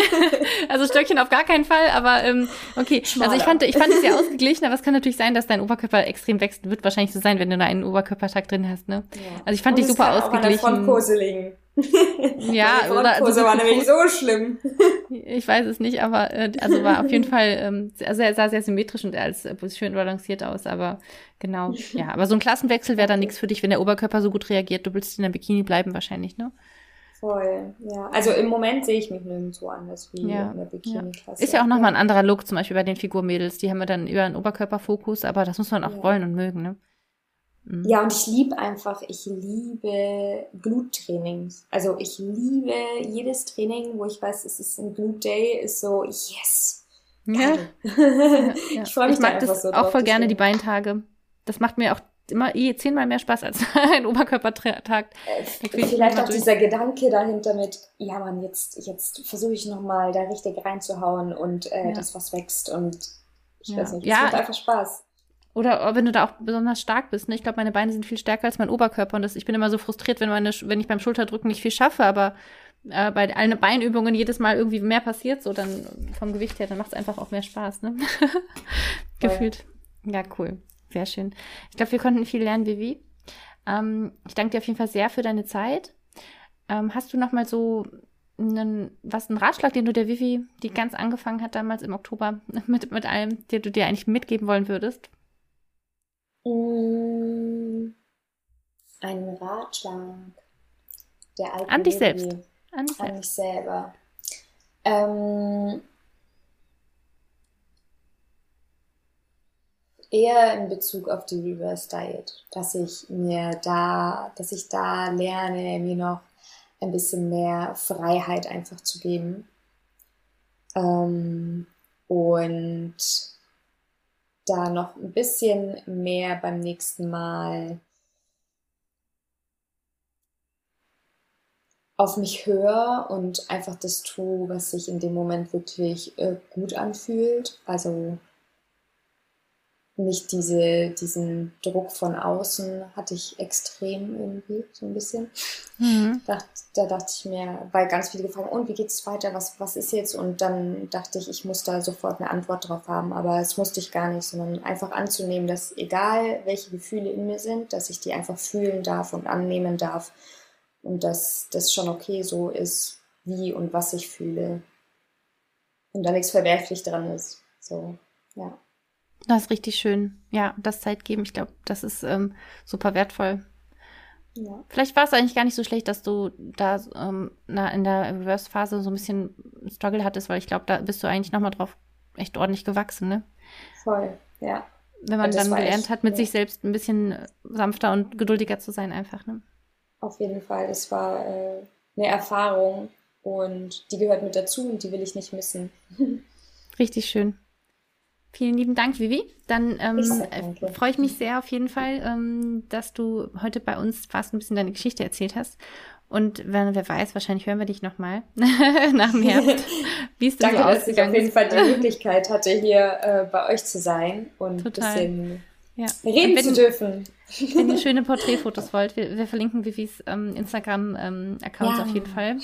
*laughs* also Stöckchen auf gar keinen Fall, aber ähm, okay. Schmaler. Also ich fand, ich fand es sehr ausgeglichen, aber es kann natürlich sein, dass dein Oberkörper extrem wächst. Wird wahrscheinlich so sein, wenn du da einen Oberkörpertag drin hast, ne? Ja. Also ich fand Und dich super ausgeglichen. Auch Frontkurse liegen. *laughs* ja, also war nämlich so schlimm. *laughs* ich weiß es nicht, aber äh, also war auf jeden *laughs* Fall, ähm, also er sah sehr symmetrisch und als äh, schön balanciert aus, aber genau, ja, aber so ein Klassenwechsel wäre dann nichts für dich, wenn der Oberkörper so gut reagiert. Du willst in der Bikini bleiben wahrscheinlich, ne? Voll, ja. Also im Moment sehe ich mich nirgendwo anders wie ja. in der Bikini-Klasse. Ja. Ist ja auch nochmal ein anderer Look, zum Beispiel bei den Figurmädels. Die haben ja dann über einen Oberkörperfokus, aber das muss man auch ja. wollen und mögen, ne? Mhm. Ja, und ich liebe einfach, ich liebe Gluttrainings. Also ich liebe jedes Training, wo ich weiß, es ist ein Glut Day, ist so, yes. Ja. ja. *laughs* Ich freue mich ich mag das so auch voll gerne, die Beintage. Das macht mir auch immer eh zehnmal mehr Spaß als *laughs* ein Oberkörpertag. Äh, vielleicht auch dieser Gedanke dahinter mit, ja man, jetzt, jetzt versuche ich nochmal da richtig reinzuhauen und äh, ja. das was wächst und ich ja. weiß nicht, es ja. macht einfach Spaß. Oder wenn du da auch besonders stark bist. Ne? Ich glaube, meine Beine sind viel stärker als mein Oberkörper und das, ich bin immer so frustriert, wenn, meine, wenn ich beim Schulterdrücken nicht viel schaffe, aber äh, bei allen Beinübungen jedes Mal irgendwie mehr passiert, so dann vom Gewicht her, dann macht es einfach auch mehr Spaß. Ne? *laughs* Gefühlt. Ja, cool. Sehr schön. Ich glaube, wir konnten viel lernen, Vivi. Ähm, ich danke dir auf jeden Fall sehr für deine Zeit. Ähm, hast du noch mal so einen, was einen Ratschlag, den du der Vivi, die ganz angefangen hat damals im Oktober *laughs* mit, mit allem, den du dir eigentlich mitgeben wollen würdest? Mm, ein Ratschlag. Der alte An dich selbst. An, dich An mich selber. Ähm, eher in Bezug auf die Reverse Diet, dass ich mir da, dass ich da lerne, mir noch ein bisschen mehr Freiheit einfach zu geben. Ähm, und da noch ein bisschen mehr beim nächsten Mal auf mich höre und einfach das tue, was sich in dem Moment wirklich äh, gut anfühlt. Also nicht diese, diesen Druck von außen hatte ich extrem irgendwie, so ein bisschen. Mhm. Da, da dachte ich mir, weil ganz viele gefragt, und wie geht es weiter, was, was ist jetzt? Und dann dachte ich, ich muss da sofort eine Antwort drauf haben, aber es musste ich gar nicht, sondern einfach anzunehmen, dass egal welche Gefühle in mir sind, dass ich die einfach fühlen darf und annehmen darf und dass das schon okay so ist, wie und was ich fühle. Und da nichts verwerflich dran ist. So, ja. Das ist richtig schön. Ja, das Zeit geben, ich glaube, das ist ähm, super wertvoll. Ja. Vielleicht war es eigentlich gar nicht so schlecht, dass du da ähm, na, in der Reverse-Phase so ein bisschen Struggle hattest, weil ich glaube, da bist du eigentlich nochmal drauf echt ordentlich gewachsen, ne? Voll, ja. Wenn man dann gelernt echt, hat, mit ja. sich selbst ein bisschen sanfter und geduldiger zu sein, einfach, ne? Auf jeden Fall. Das war äh, eine Erfahrung und die gehört mit dazu und die will ich nicht missen. *laughs* Richtig schön. Vielen lieben Dank, Vivi. Dann ähm, freue ich mich sehr auf jeden Fall, ähm, dass du heute bei uns fast ein bisschen deine Geschichte erzählt hast. Und wenn, wer weiß, wahrscheinlich hören wir dich nochmal *laughs* nach dem Herbst. *laughs* Wie ist das Danke, so dass ich auf jeden Fall die Möglichkeit hatte, hier äh, bei euch zu sein und Total. ein bisschen ja. reden wenn, zu dürfen. Wenn ihr *laughs* schöne Porträtfotos wollt, wir, wir verlinken Vivis ähm, Instagram-Account ähm, ja. auf jeden Fall.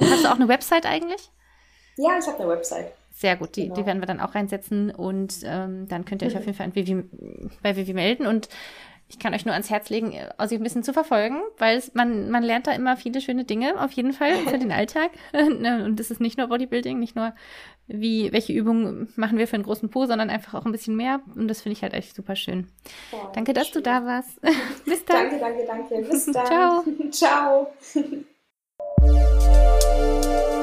Hast du auch eine Website eigentlich? Ja, ich habe eine Website. Sehr gut, die, genau. die werden wir dann auch reinsetzen und ähm, dann könnt ihr euch auf jeden Fall an Vivi, bei Vivi melden und ich kann euch nur ans Herz legen, Ossi ein bisschen zu verfolgen, weil es, man, man lernt da immer viele schöne Dinge, auf jeden Fall, für den Alltag. *laughs* Ne, und das ist nicht nur Bodybuilding, nicht nur, wie, welche Übungen machen wir für einen großen Po, sondern einfach auch ein bisschen mehr. Und das finde ich halt echt super schön. Ja, danke, dass schön. du da warst. *laughs* Bis dann. Danke, danke, danke. Bis *laughs* dann. Ciao. Ciao.